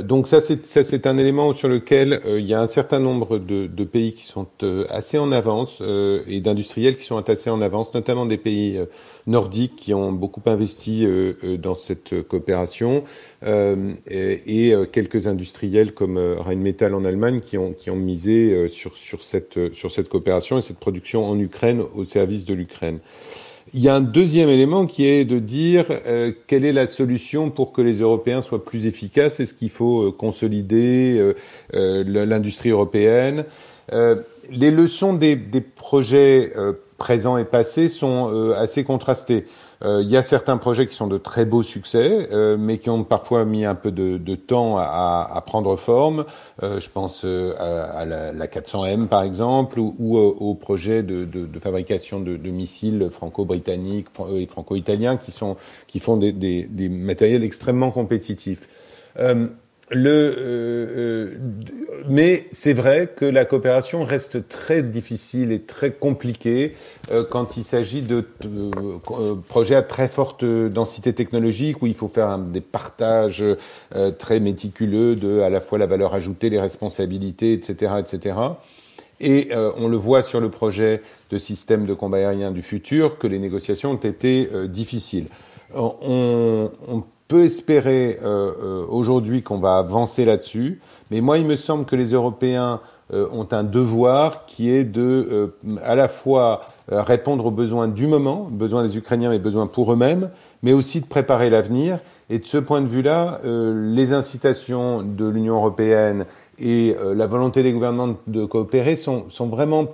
donc ça, c'est un élément sur lequel il y a un certain nombre de, de pays qui sont assez en avance et d'industriels qui sont assez en avance, notamment des pays nordiques qui ont beaucoup investi dans cette coopération et, et, quelques industriels comme Rheinmetall en Allemagne qui ont, qui ont misé sur, sur cette, sur cette coopération et cette production en Ukraine au service de l'Ukraine. Il y a un deuxième élément qui est de dire euh, quelle est la solution pour que les Européens soient plus efficaces? Est-ce qu'il faut euh, consolider euh, euh l'industrie européenne? Euh, Les leçons des, des projets présents et passés sont assez contrastées. Euh, il y a certains projets qui sont de très beaux succès, euh, mais qui ont parfois mis un peu de, de temps à, à, prendre forme. Euh, je pense à, à la, la, 400M par exemple, ou, ou au projet de, de, de fabrication de, de missiles franco-britanniques et franco-italiens qui sont qui font des, des, des matériels extrêmement compétitifs. Le, euh, euh, mais c'est vrai que la coopération reste très difficile et très compliquée euh, quand il s'agit de projets à très forte densité technologique où il faut faire des partages très méticuleux de à la fois la valeur ajoutée, les responsabilités, etc., etc. Et on le voit sur le projet de système de combat aérien du futur que les négociations ont été difficiles. On, on peut espérer euh, euh, aujourd'hui qu'on va avancer là-dessus, mais moi, il me semble que les Européens euh, ont un devoir qui est de à la fois répondre aux besoins du moment, besoins des Ukrainiens, mais besoins pour eux-mêmes, mais aussi de préparer l'avenir. Et de ce point de vue-là, les incitations de l'Union européenne et la volonté des gouvernements de coopérer sont, sont vraiment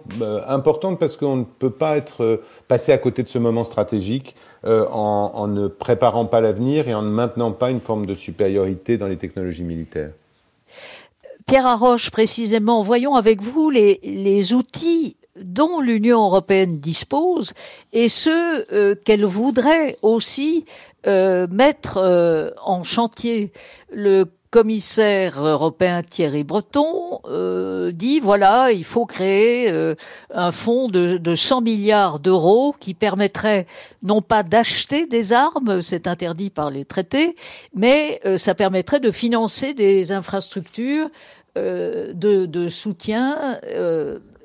importantes parce qu'on ne peut pas être passé à côté de ce moment stratégique euh, en, en, ne préparant pas l'avenir et en ne maintenant pas une forme de supériorité dans les technologies militaires. Pierre Arroche, précisément, voyons avec vous les, les outils dont l'Union européenne dispose et ceux euh, qu'elle voudrait aussi euh, mettre euh, en chantier. Le commissaire européen Thierry Breton euh, dit voilà, il faut créer euh, un fonds de, de 100 milliards d'euros qui permettrait non pas d'acheter des armes, c'est interdit par les traités, mais euh, ça permettrait de financer des infrastructures de, soutien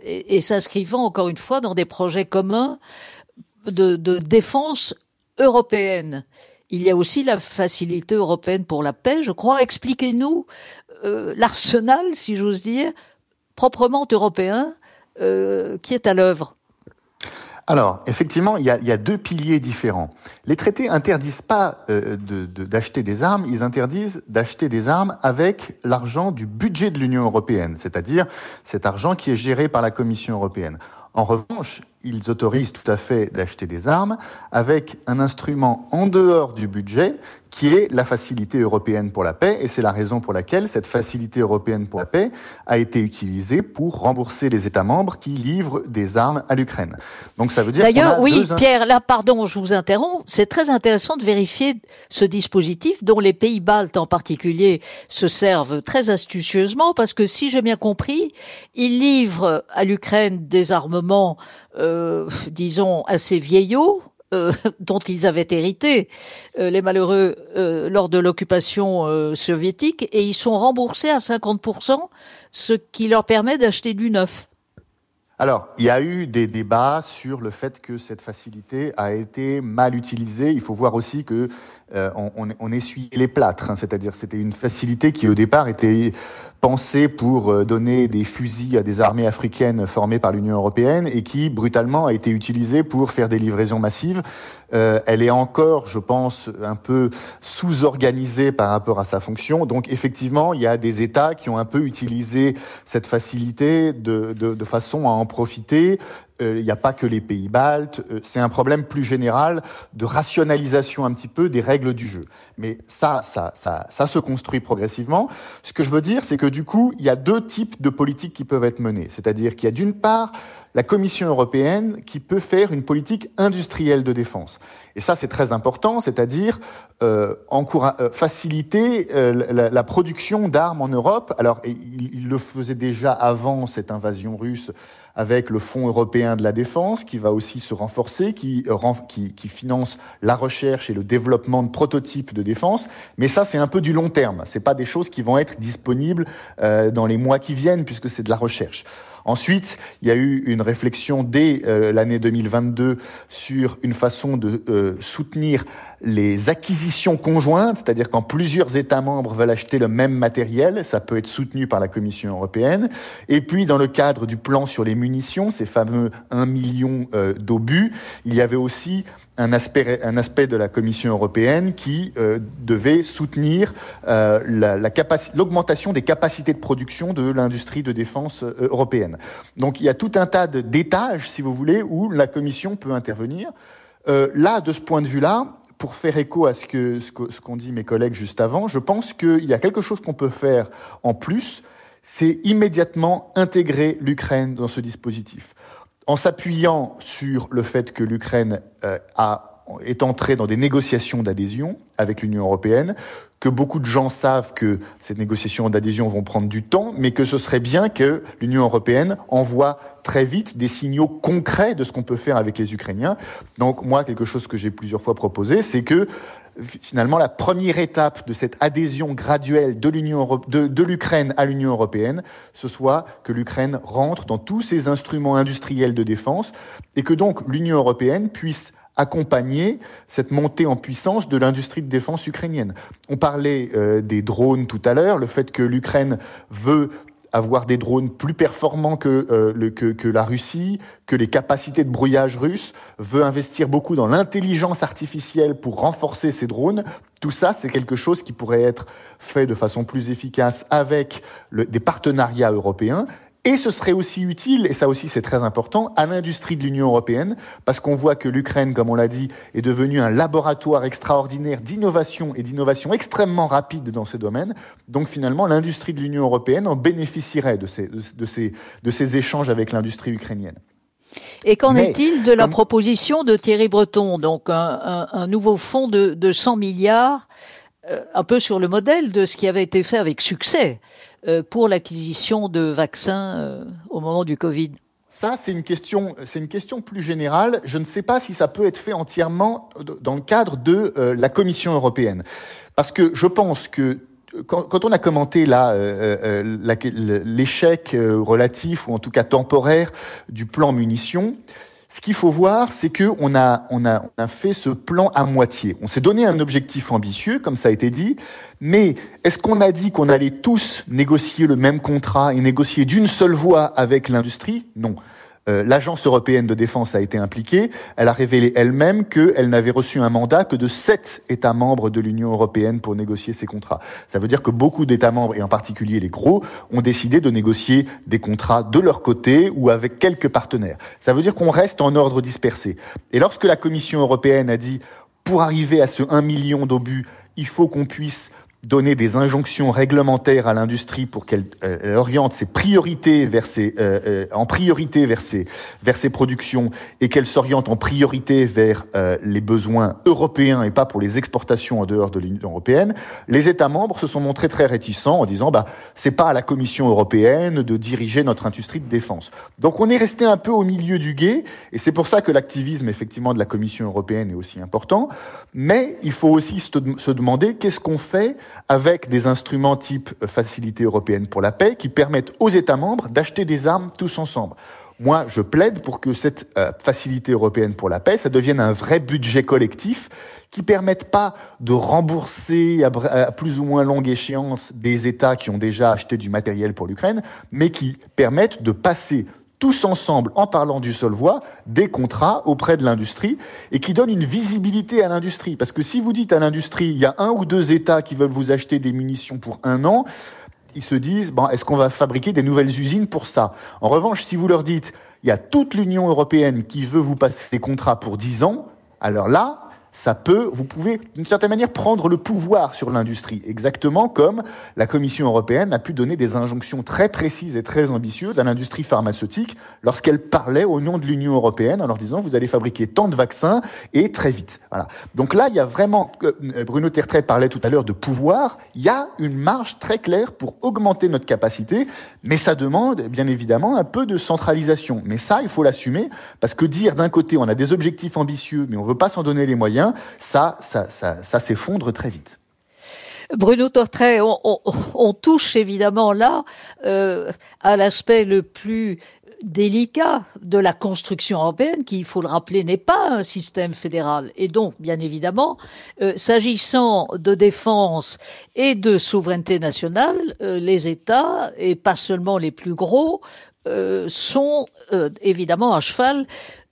et, s'inscrivant encore une fois dans des projets communs de défense européenne. Il y a aussi la facilité européenne pour la paix, je crois. Expliquez-nous euh, l'arsenal, si j'ose dire, proprement européen, euh, qui est à l'œuvre. Alors, effectivement, il y, a, deux piliers différents. Les traités interdisent pas euh, d'acheter de, des armes, ils interdisent d'acheter des armes avec l'argent du budget de l'Union européenne, c'est-à-dire cet argent qui est géré par la Commission européenne. En revanche, ils autorisent tout à fait d'acheter des armes avec un instrument en dehors du budget qui est la facilité européenne pour la paix. Et c'est la raison pour laquelle cette facilité européenne pour la paix a été utilisée pour rembourser les États membres qui livrent des armes à l'Ukraine. Donc ça veut dire D'ailleurs, oui, Pierre, là, pardon, je vous interromps. C'est très intéressant de vérifier ce dispositif dont les pays baltes en particulier se servent très astucieusement parce que si j'ai bien compris, ils livrent à l'Ukraine des armements euh, disons, assez vieillots, euh, dont ils avaient hérité, euh, les malheureux, euh, lors de l'occupation euh, soviétique, et ils sont remboursés à 50%, ce qui leur permet d'acheter du neuf. Alors, il y a eu des débats sur le fait que cette facilité a été mal utilisée. Il faut voir aussi que euh, on, on, essuie les plâtres, hein, c'est-à-dire c'était une facilité qui au départ était pensée pour euh, donner des fusils à des armées africaines formées par l'Union européenne et qui brutalement a été utilisée pour faire des livraisons massives. Euh, elle est encore, je pense, un peu sous-organisée par rapport à sa fonction. Donc effectivement, il y a des États qui ont un peu utilisé cette facilité de, de, de façon à en profiter il n'y a pas que les pays baltes, euh, c'est un problème plus général de rationalisation un petit peu des règles du jeu. Mais ça, ça, ça, ça se construit progressivement. Ce que je veux dire, c'est que du coup, il y a deux types de politiques qui peuvent être menées. C'est-à-dire qu'il y a d'une part la Commission européenne qui peut faire une politique industrielle de défense. Et ça, c'est très important, c'est-à-dire euh, euh, faciliter euh, la, la, production d'armes en Europe. Alors, il, le faisait déjà avant cette invasion russe avec le Fonds européen de la défense, qui va aussi se renforcer, qui, euh, qui, qui finance la recherche et le développement de prototypes de défense. Mais ça, c'est un peu du long terme. C'est pas des choses qui vont être disponibles euh, dans les mois qui viennent, puisque c'est de la recherche. Ensuite, il y a eu une réflexion dès euh, l'année 2022 sur une façon de euh, soutenir les acquisitions conjointes, c'est-à-dire quand plusieurs États membres veulent acheter le même matériel, ça peut être soutenu par la Commission européenne. Et puis, dans le cadre du plan sur les munitions, ces fameux 1 million euh, d'obus, il y avait aussi un aspect, un aspect de la Commission européenne qui euh, devait soutenir euh, la, la l'augmentation des capacités de production de l'industrie de défense euh, européenne. Donc il y a tout un tas d'étages, si vous voulez, où la Commission peut intervenir. euh, là, de ce point de vue-là, pour faire écho à ce que ce qu'ont dit mes collègues juste avant, je pense qu'il y a quelque chose qu'on peut faire en plus, c'est immédiatement intégrer l'Ukraine dans ce dispositif. En s'appuyant sur le fait que l'Ukraine euh, est entrée dans des négociations d'adhésion avec l'Union européenne, que beaucoup de gens savent que ces négociations d'adhésion vont prendre du temps, mais que ce serait bien que l'Union européenne envoie très vite des signaux concrets de ce qu'on peut faire avec les Ukrainiens. Donc moi, quelque chose que j'ai plusieurs fois proposé, c'est que finalement la première étape de cette adhésion graduelle de l'Union de, de l'Ukraine à l'Union européenne, ce soit que l'Ukraine rentre dans tous ses instruments industriels de défense et que donc l'Union européenne puisse accompagner cette montée en puissance de l'industrie de défense ukrainienne. On parlait euh, des drones tout à l'heure, le fait que l'Ukraine veut avoir des drones plus performants que, euh, que, que, la Russie, que les capacités de brouillage russes, veut investir beaucoup dans l'intelligence artificielle pour renforcer ces drones. Tout ça, c'est quelque chose qui pourrait être fait de façon plus efficace avec des partenariats européens. Et ce serait aussi utile, et ça aussi c'est très important, à l'industrie de l'Union européenne, parce qu'on voit que l'Ukraine, comme on l'a dit, est devenue un laboratoire extraordinaire d'innovation et d'innovation extrêmement rapide dans ces domaines. Donc finalement, l'industrie de l'Union européenne en bénéficierait de ces, de, ces, de ces échanges avec l'industrie ukrainienne. Et qu'en est-il de la proposition de Thierry Breton, donc un, un, un nouveau fonds de, de 100 milliards, un peu sur le modèle de ce qui avait été fait avec succès euh, pour l'acquisition de vaccins euh, au moment du Covid ça, c'est une question, c'est une question plus générale. Je ne sais pas si ça peut être fait entièrement dans le cadre de euh, la Commission européenne, parce que je pense que quand, on a commenté l'échec relatif ou en tout cas temporaire du plan munitions, ce qu'il faut voir, c'est que on a, on a, on a fait ce plan à moitié. On s'est donné un objectif ambitieux, comme ça a été dit, mais est-ce qu'on a dit qu'on allait tous négocier le même contrat et négocier d'une seule voix avec l'industrie? Non. Euh, l'agence européenne de défense a été impliquée. Elle a révélé elle-même qu'elle n'avait reçu un mandat que de sept États membres de l'Union européenne pour négocier ces contrats. Ça veut dire que beaucoup d'États membres, et en particulier les gros, ont décidé de négocier des contrats de leur côté ou avec quelques partenaires. Ça veut dire qu'on reste en ordre dispersé. Et lorsque la Commission européenne a dit, pour arriver à ce 1 million d'obus, il faut qu'on puisse donner des injonctions réglementaires à l'industrie pour qu'elle euh, oriente ses priorités vers ses, euh, euh, en priorité vers ses, vers ses productions et qu'elle s'oriente en priorité vers les besoins européens et pas pour les exportations en dehors de l'Union européenne, les États membres se sont montrés très réticents en disant bah c'est pas à la Commission européenne de diriger notre industrie de défense. Donc on est resté un peu au milieu du guet et c'est pour ça que l'activisme effectivement de la Commission européenne est aussi important. Mais il faut aussi se demander qu'est-ce qu'on fait avec des instruments type Facilité européenne pour la paix qui permettent aux États membres d'acheter des armes tous ensemble. Moi, je plaide pour que cette euh, facilité européenne pour la paix, ça devienne un vrai budget collectif qui permette pas de rembourser à, plus ou moins longue échéance des États qui ont déjà acheté du matériel pour l'Ukraine, mais qui permette de passer tous ensemble, en parlant du seul voix, des contrats auprès de l'industrie et qui donnent une visibilité à l'industrie. Parce que si vous dites à l'industrie, il y a un ou deux États qui veulent vous acheter des munitions pour un an, ils se disent, bon, est-ce qu'on va fabriquer des nouvelles usines pour ça? En revanche, si vous leur dites, il y a toute l'Union européenne qui veut vous passer des contrats pour dix ans, alors là, ça peut, vous pouvez d'une certaine manière prendre le pouvoir sur l'industrie, exactement comme la Commission européenne a pu donner des injonctions très précises et très ambitieuses à l'industrie pharmaceutique lorsqu'elle parlait au nom de l'Union européenne en leur disant vous allez fabriquer tant de vaccins et très vite. Voilà. Donc là, il y a vraiment, euh, Bruno Tertrais parlait tout à l'heure de pouvoir, il y a une marge très claire pour augmenter notre capacité, mais ça demande bien évidemment un peu de centralisation. Mais ça, il faut l'assumer parce que dire d'un côté on a des objectifs ambitieux mais on veut pas s'en donner les moyens, ça, ça, ça, s'effondre très vite. Bruno Tortrait, on, touche évidemment là euh, à l'aspect le plus délicat de la construction européenne, qui, il faut le rappeler, n'est pas un système fédéral. Et donc, bien évidemment, euh, s'agissant de défense et de souveraineté nationale, euh, les États, et pas seulement les plus gros, sont évidemment à cheval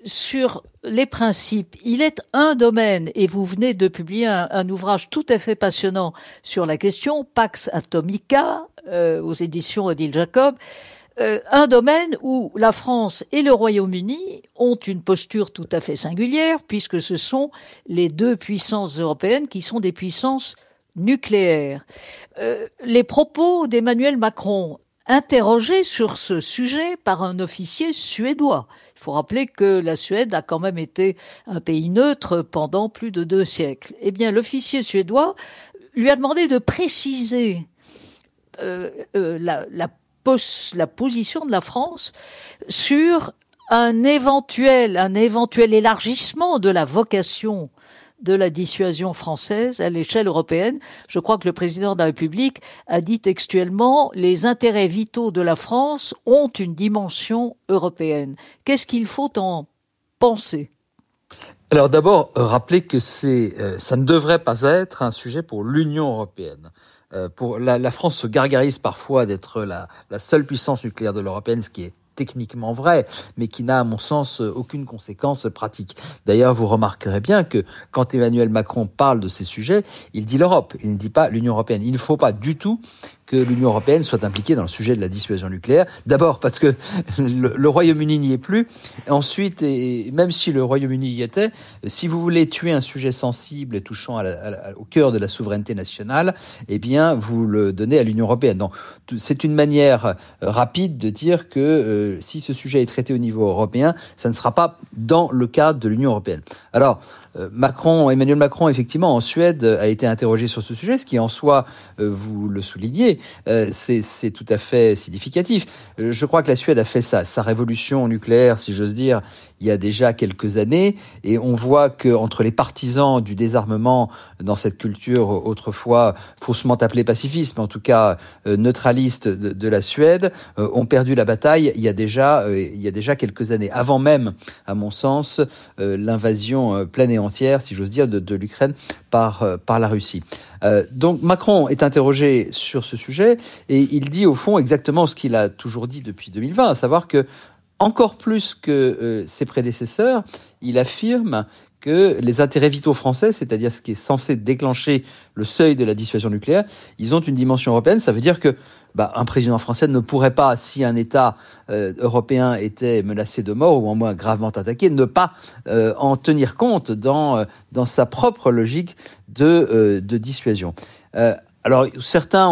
sur les principes. Il est un domaine, et vous venez de publier un, ouvrage tout à fait passionnant sur la question, Pax Atomica, euh, aux éditions Odile Jacob. euh, un domaine où la France et le Royaume-Uni ont une posture tout à fait singulière, puisque ce sont les deux puissances européennes qui sont des puissances nucléaires. Euh, les propos d'Emmanuel Macron interrogé sur ce sujet par un officier suédois. Faut rappeler que la Suède a quand même été un pays neutre pendant plus de deux siècles. Eh bien, l'officier suédois lui a demandé de préciser euh, euh, la, position de la France sur un éventuel élargissement de la vocation de la dissuasion française à l'échelle européenne. Je crois que le président de la République a dit textuellement les intérêts vitaux de la France ont une dimension européenne. Qu'est-ce qu'il faut en penser? Alors d'abord, rappeler que c'est, euh, ça ne devrait pas être un sujet pour l'Union européenne. Euh, pour la, France se gargarise parfois d'être la, la seule puissance nucléaire de l'européenne, ce qui est techniquement vrai, mais qui n'a, à mon sens, aucune conséquence pratique. D'ailleurs, vous remarquerez bien que quand Emmanuel Macron parle de ces sujets, il dit l'Europe, il ne dit pas l'Union européenne. Il ne faut pas du tout que l'Union européenne soit impliquée dans le sujet de la dissuasion nucléaire. D'abord parce que le, Royaume-Uni n'y est plus. Ensuite, et même si le Royaume-Uni y était, si vous voulez tuer un sujet sensible et touchant au cœur de la souveraineté nationale, eh bien, vous le donnez à l'Union européenne. Donc, c'est une manière euh, rapide de dire que euh, si ce sujet est traité au niveau européen, ça ne sera pas dans le cadre de l'Union européenne. Alors, Macron, Emmanuel Macron, effectivement, en Suède, a été interrogé sur ce sujet, ce qui en soi, vous le soulignez, c'est tout à fait significatif. Je crois que la Suède a fait ça, sa révolution nucléaire, si j'ose dire, il y a déjà quelques années, et on voit que entre les partisans du désarmement dans cette culture autrefois faussement appelée pacifisme, en tout cas euh, neutraliste de, la Suède, euh, ont perdu la bataille il y a déjà euh, il y a déjà quelques années, avant même, à mon sens, l'invasion pleine et entière, si j'ose dire, de, de l'Ukraine par par la Russie. donc Macron est interrogé sur ce sujet et il dit au fond exactement ce qu'il a toujours dit depuis 2020, à savoir que encore plus que euh, ses prédécesseurs, il affirme que les intérêts vitaux français, c'est-à-dire ce qui est censé déclencher le seuil de la dissuasion nucléaire, ils ont une dimension européenne. Ça veut dire que bah, un président français ne pourrait pas, si un État euh, européen était menacé de mort ou en moins gravement attaqué, ne pas euh, en tenir compte dans dans sa propre logique de de dissuasion. Alors certains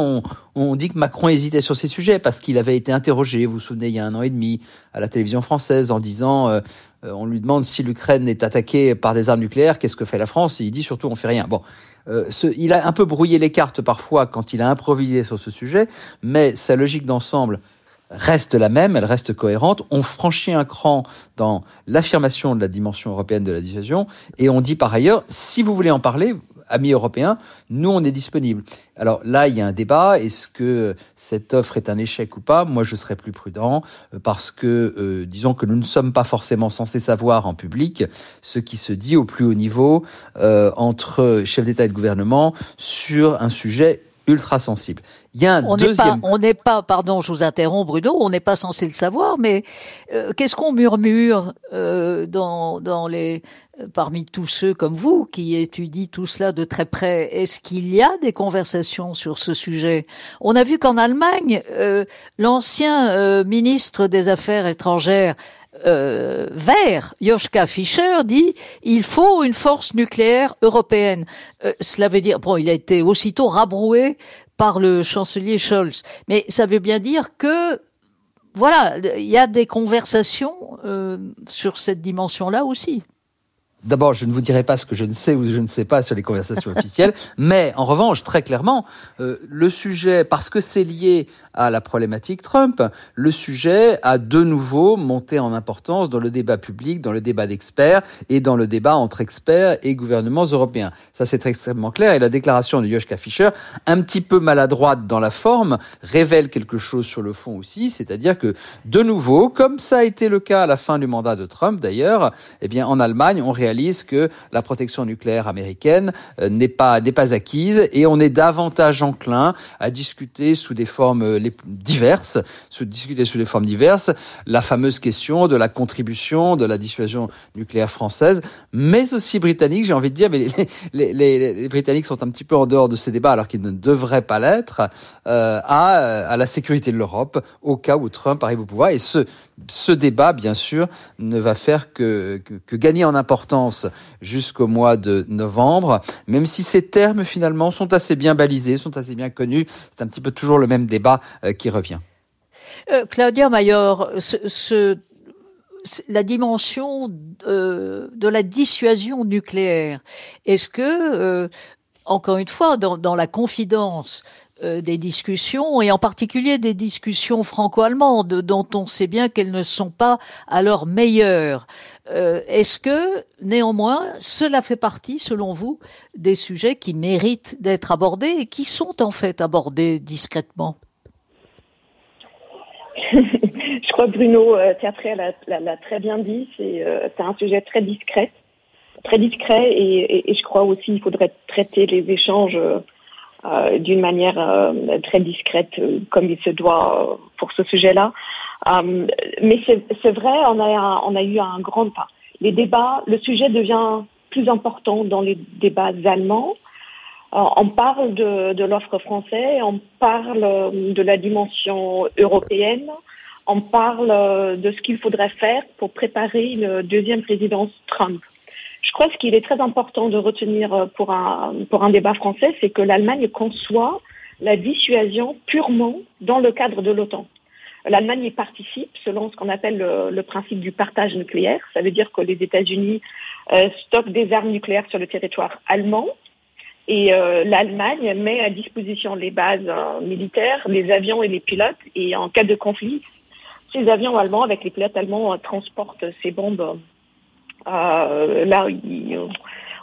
ont, dit que Macron hésitait sur ces sujets parce qu'il avait été interrogé, vous vous souvenez, il y a un an et demi à la télévision française en disant, euh, euh, on lui demande si l'Ukraine est attaquée par des armes nucléaires, qu'est-ce que fait la France Et il dit surtout on fait rien. Bon, euh, il a un peu brouillé les cartes parfois quand il a improvisé sur ce sujet, mais sa logique d'ensemble reste la même, elle reste cohérente. On franchit un cran dans l'affirmation de la dimension européenne de la dissuasion et on dit par ailleurs, si vous voulez en parler, amis européens, nous, on est disponible. Alors là, il y a un débat. Est-ce que cette offre est un échec ou pas? Moi, je serais plus prudent euh, parce que, euh, disons que nous ne sommes pas forcément censés savoir en public ce qui se dit au plus haut niveau euh, entre chefs d'État et de gouvernement sur un sujet ultra sensible. Il y a un on deuxième. on n'est pas, pardon, je vous interromps, Bruno, on n'est pas censé le savoir, mais qu'est-ce qu'on murmure dans, dans les parmi tous ceux comme vous qui étudient tout cela de très près, est-ce qu'il y a des conversations sur ce sujet? On a vu qu'en Allemagne, euh, l'ancien euh, ministre des Affaires étrangères euh, vert, Joschka Fischer, dit il faut une force nucléaire européenne. Euh, cela veut dire, bon, il a été aussitôt rabroué par le chancelier Scholz, mais ça veut bien dire que voilà, il y a des conversations sur cette dimension-là aussi. D'abord, je ne vous dirai pas ce que je ne sais ou je ne sais pas sur les conversations officielles, mais en revanche, très clairement, euh, le sujet, parce que c'est lié à la problématique Trump, le sujet a de nouveau monté en importance dans le débat public, dans le débat d'experts et dans le débat entre experts et gouvernements européens. Ça, c'est extrêmement clair. Et la déclaration de Joschka Fischer, un petit peu maladroite dans la forme, révèle quelque chose sur le fond aussi, c'est-à-dire que de nouveau, comme ça a été le cas à la fin du mandat de Trump d'ailleurs, eh bien, en Allemagne, on réalise que la protection nucléaire américaine euh, n'est pas n'est pas acquise et on est davantage enclin à discuter sous des formes les diverses, sous discuter sous des formes diverses, la fameuse question de la contribution de la dissuasion nucléaire française, mais aussi britannique, j'ai envie de dire, mais les, Britanniques sont un petit peu en dehors de ces débats alors qu'ils ne devraient pas l'être, euh, à, à la sécurité de l'Europe au cas où Trump arrive au pouvoir. Et ce, ce débat, bien sûr, ne va faire que, gagner en importance jusqu'au mois de novembre, même si ces termes finalement sont assez bien balisés, sont assez bien connus. C'est un petit peu toujours le même débat euh, qui revient. Euh, Claudia Mayor, la dimension euh, de la dissuasion nucléaire, est-ce que, encore une fois, dans, dans la confidence euh, des discussions, et en particulier des discussions franco-allemandes, dont on sait bien qu'elles ne sont pas à leur meilleur. Euh, est-ce que, néanmoins, cela fait partie, selon vous, des sujets qui méritent d'être abordés et qui sont en fait abordés discrètement? Je crois que Bruno euh, l'a très bien dit, c'est un sujet très discret, très discret, et, et, je crois aussi qu'il faudrait traiter les échanges euh, d'une manière euh, très discrète, euh, comme il se doit pour ce sujet-là. mais c'est vrai, on a, on a eu un grand pas. Les débats, le sujet devient plus important dans les débats allemands. on parle de, de l'offre française, on parle de la dimension européenne, on parle de ce qu'il faudrait faire pour préparer une deuxième présidence Trump. Je crois ce qu'il est très important de retenir euh, pour un, pour un débat français, c'est que l'Allemagne conçoit la dissuasion purement dans le cadre de l'OTAN. L'Allemagne y participe selon ce qu'on appelle le, principe du partage nucléaire. Ça veut dire que les États-Unis euh, stockent des armes nucléaires sur le territoire allemand et euh, l'Allemagne met à disposition les bases militaires, les avions et les pilotes. Et en cas de conflit, ces avions allemands avec les pilotes allemands transportent ces bombes là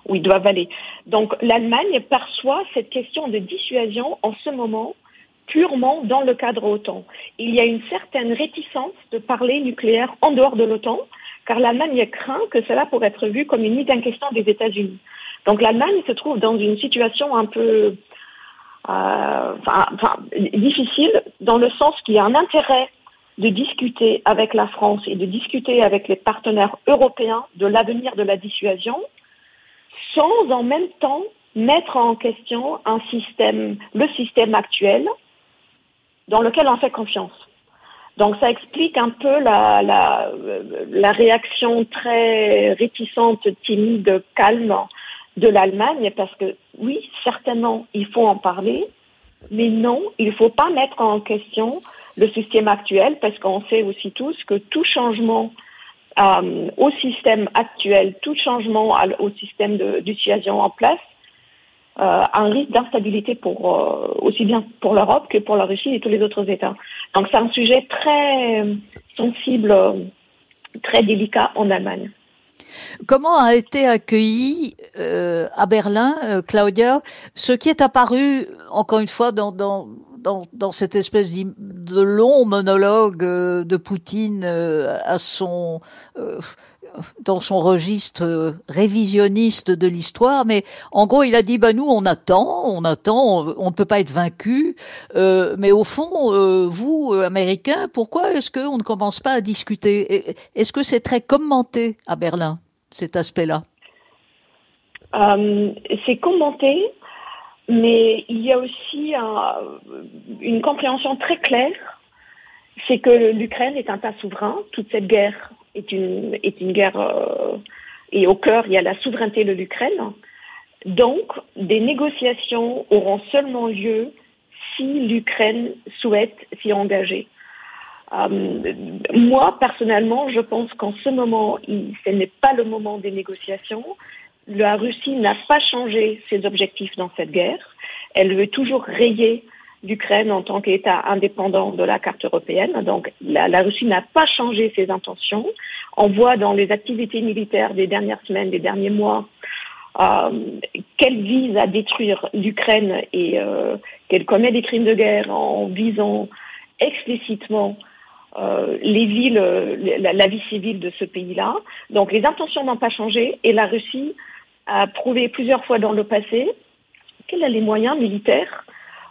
où ils, doivent aller. Donc l'Allemagne perçoit cette question de dissuasion en ce moment purement dans le cadre OTAN. Il y a une certaine réticence de parler nucléaire en dehors de l'OTAN, car l'Allemagne craint que cela pourrait être vu comme une mise en question des États-Unis. Donc l'Allemagne se trouve dans une situation un peu euh, difficile, dans le sens qu'il y a un intérêt de discuter avec la France et de discuter avec les partenaires européens de l'avenir de la dissuasion, sans en même temps mettre en question un système, le système actuel, dans lequel on fait confiance. Donc ça explique un peu la, la, la réaction très réticente, timide, calme de l'Allemagne, parce que oui, certainement, il faut en parler, mais non, il ne faut pas mettre en question le système actuel, parce qu'on sait aussi tous que tout changement euh, au système actuel, tout changement au système d'utilisation en place, euh, a un risque d'instabilité pour euh, aussi bien pour l'Europe que pour la Russie et tous les autres États. Donc c'est un sujet très sensible, très délicat en Allemagne. Comment a été accueilli à Berlin, Claudia, ce qui est apparu, encore une fois, dans, dans, dans, dans cette espèce de long monologue euh, de Poutine euh, à son dans son registre révisionniste de l'histoire, mais en gros, il a dit bah nous on attend, on attend, on ne peut pas être vaincu, euh, mais au fond, euh, vous Américains, pourquoi est-ce qu'on ne commence pas à discuter? Est-ce que c'est très commenté à Berlin cet aspect-là? Euh, C'est commenté, mais il y a aussi une compréhension très claire, c'est que l'Ukraine est un tas souverain. Toute cette guerre est une, est une guerre, euh, et au cœur, il y a la souveraineté de l'Ukraine. Donc, des négociations auront seulement lieu si l'Ukraine souhaite s'y engager. Euh, moi, personnellement, je pense qu'en ce moment, ce n'est pas le moment des négociations. La Russie n'a pas changé ses objectifs dans cette guerre. Elle veut toujours rayer l'Ukraine en tant qu'État indépendant de la carte européenne. Donc la, Russie n'a pas changé ses intentions. On voit dans les activités militaires des dernières semaines, des derniers mois, euh, qu'elle vise à détruire l'Ukraine et euh, qu'elle commet des crimes de guerre en visant explicitement euh, les villes, la, la, vie civile de ce pays-là. Donc les intentions n'ont pas changé et la Russie a prouvé plusieurs fois dans le passé qu'elle a les moyens militaires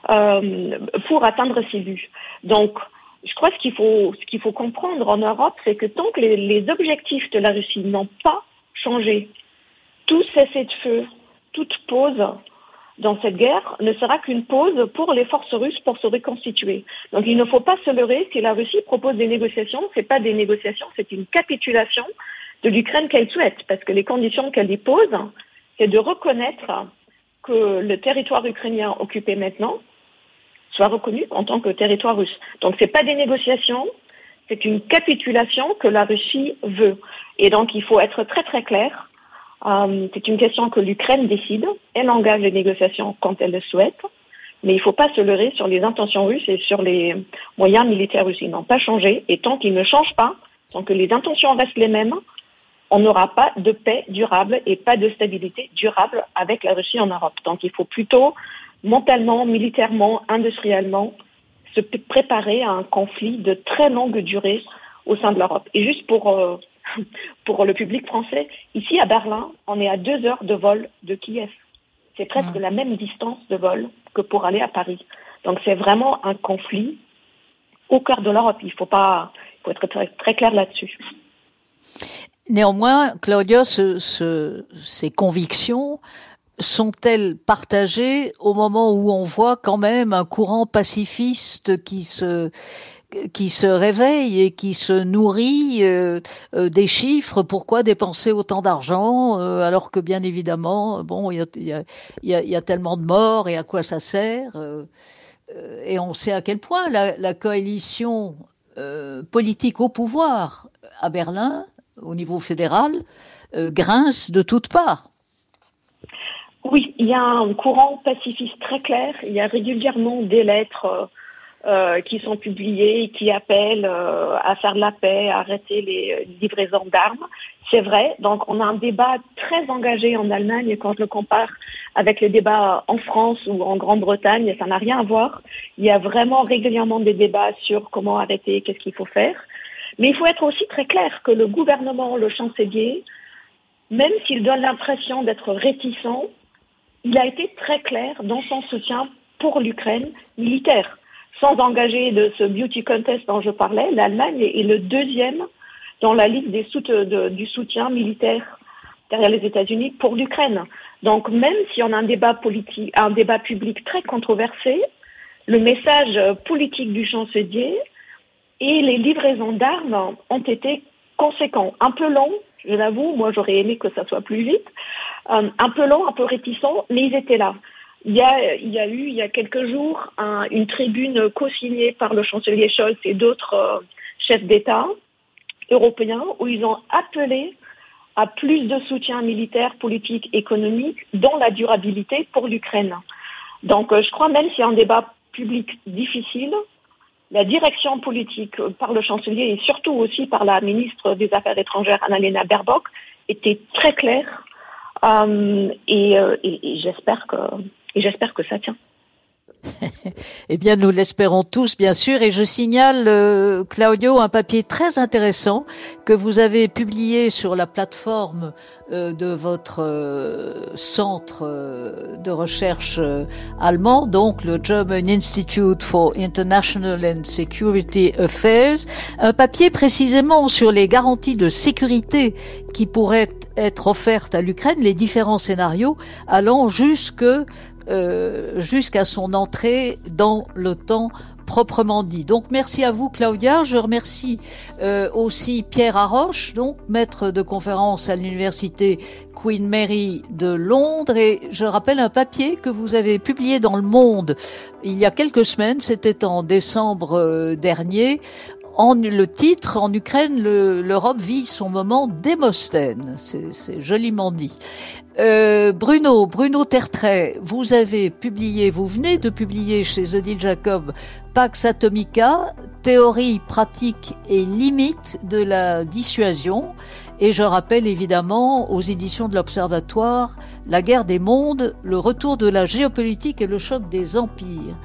euh, pour atteindre ses buts. Donc je crois ce qu'il faut, ce qu'il faut comprendre en Europe, c'est que tant que les, les objectifs de la Russie n'ont pas changé, tout cessez de feu, toute pause dans cette guerre ne sera qu'une pause pour les forces russes pour se reconstituer. Donc il ne faut pas se leurrer si la Russie propose des négociations, c'est pas des négociations, c'est une capitulation de l'Ukraine qu'elle souhaite, parce que les conditions qu'elle y pose, c'est de reconnaître que le territoire ukrainien occupé maintenant soit reconnu en tant que territoire russe. Donc c'est pas des négociations, c'est une capitulation que la Russie veut. Et donc il faut être très très clair euh, c'est une question que l'Ukraine décide. Elle engage les négociations quand elle le souhaite. Mais il ne faut pas se leurrer sur les intentions russes et sur les moyens militaires russes. Ils n'ont pas changé. Et tant qu'ils ne changent pas, tant que les intentions restent les mêmes, on n'aura pas de paix durable et pas de stabilité durable avec la Russie en Europe. Donc il faut plutôt mentalement, militairement, industriellement se préparer à un conflit de très longue durée au sein de l'Europe. Et juste pour euh, pour le public français. Ici, à Berlin, on est à deux heures de vol de Kiev. C'est presque mm. la même distance de vol que pour aller à Paris. Donc c'est vraiment un conflit au cœur de l'Europe. Il faut pas, il faut être très, très clair là-dessus. Néanmoins, Claudia, ce, ce, ces convictions sont-elles partagées au moment où on voit quand même un courant pacifiste qui se qui se réveille et qui se nourrit euh, euh, des chiffres. Pourquoi dépenser autant d'argent euh, alors que bien évidemment, bon, il y a, y, a, y a, tellement de morts et à quoi ça sert Et on sait à quel point la, la coalition politique au pouvoir à Berlin, au niveau fédéral, grince de toutes parts. Oui, il y a un courant pacifiste très clair. Il y a régulièrement des lettres euh, qui sont publiés et qui appellent euh, à faire la paix, à arrêter les livraisons d'armes. C'est vrai. Donc, on a un débat très engagé en Allemagne quand je le compare avec le débat en France ou en Grande-Bretagne. Ça n'a rien à voir. Il y a vraiment régulièrement des débats sur comment arrêter, qu'est-ce qu'il faut faire. Mais il faut être aussi très clair que le gouvernement, le chancelier, même s'il donne l'impression d'être réticent, il a été très clair dans son soutien pour l'Ukraine militaire sans engager de ce beauty contest dont je parlais, l'Allemagne est le deuxième dans la liste des du soutien militaire derrière les États-Unis pour l'Ukraine. Donc même si on a un débat politique, un débat public très controversé, le message politique du chancelier et les livraisons d'armes ont été conséquents. Un peu long, je l'avoue, moi j'aurais aimé que ça soit plus vite, euh, un peu long, un peu réticent, mais ils étaient là. Il y, a, a eu, il y a quelques jours, un, une tribune co-signée par le chancelier Scholz et d'autres euh, chefs d'État européens où ils ont appelé à plus de soutien militaire, politique, économique dans la durabilité pour l'Ukraine. Donc euh, je crois même s'il y a un débat public difficile, la direction politique par le chancelier et surtout aussi par la ministre des Affaires étrangères Annalena Baerbock était très claire euh, euh, et j'espère que et j'espère que ça tient. eh bien, nous l'espérons tous, bien sûr. Et je signale, euh, Claudio, un papier très intéressant que vous avez publié sur la plateforme euh, de votre euh, centre de recherche allemand, donc le German Institute for International and Security Affairs. Un papier précisément sur les garanties de sécurité qui pourraient être offertes à l'Ukraine, les différents scénarios allant jusque euh, jusqu'à son entrée dans l'OTAN proprement dit. Donc merci à vous Claudia. Je remercie euh, aussi Pierre Arroche, donc maître de conférence à l'université Queen Mary de Londres. Et je rappelle un papier que vous avez publié dans Le Monde il y a quelques semaines, c'était en décembre euh, dernier, en le titre, en Ukraine, l'Europe vit son moment d'Hémosthène. C'est joliment dit. Euh, Bruno, Bruno Tertrais, vous avez publié, vous venez de publier chez Odile Jacob Pax Atomica, théorie, pratique et limite de la dissuasion. Et je rappelle évidemment aux éditions de l'Observatoire La guerre des mondes, le retour de la géopolitique et le choc des empires.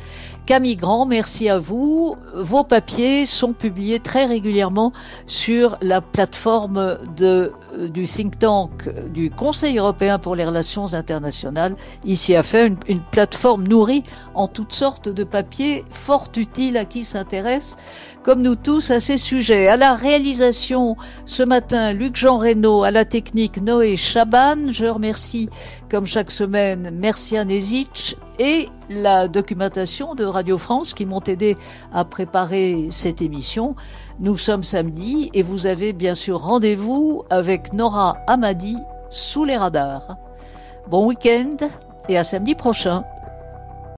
Camille Grand, merci à vous. Vos papiers sont publiés très régulièrement sur la plateforme de, euh, du think tank du Conseil européen pour les relations internationales, ici à fait une, une plateforme nourrie en toutes sortes de papiers fort utiles à qui s'intéresse, comme nous tous, à ces sujets. À la réalisation ce matin, Luc-Jean Reynaud, à la technique Noé Chaban. Je remercie, comme chaque semaine, Mercian Ezich et la documentation de Radio France qui m'ont aidé à préparer cette émission. Nous sommes samedi et vous avez bien sûr rendez-vous avec Nora Amadi sous les radars. Bon week-end et à samedi prochain.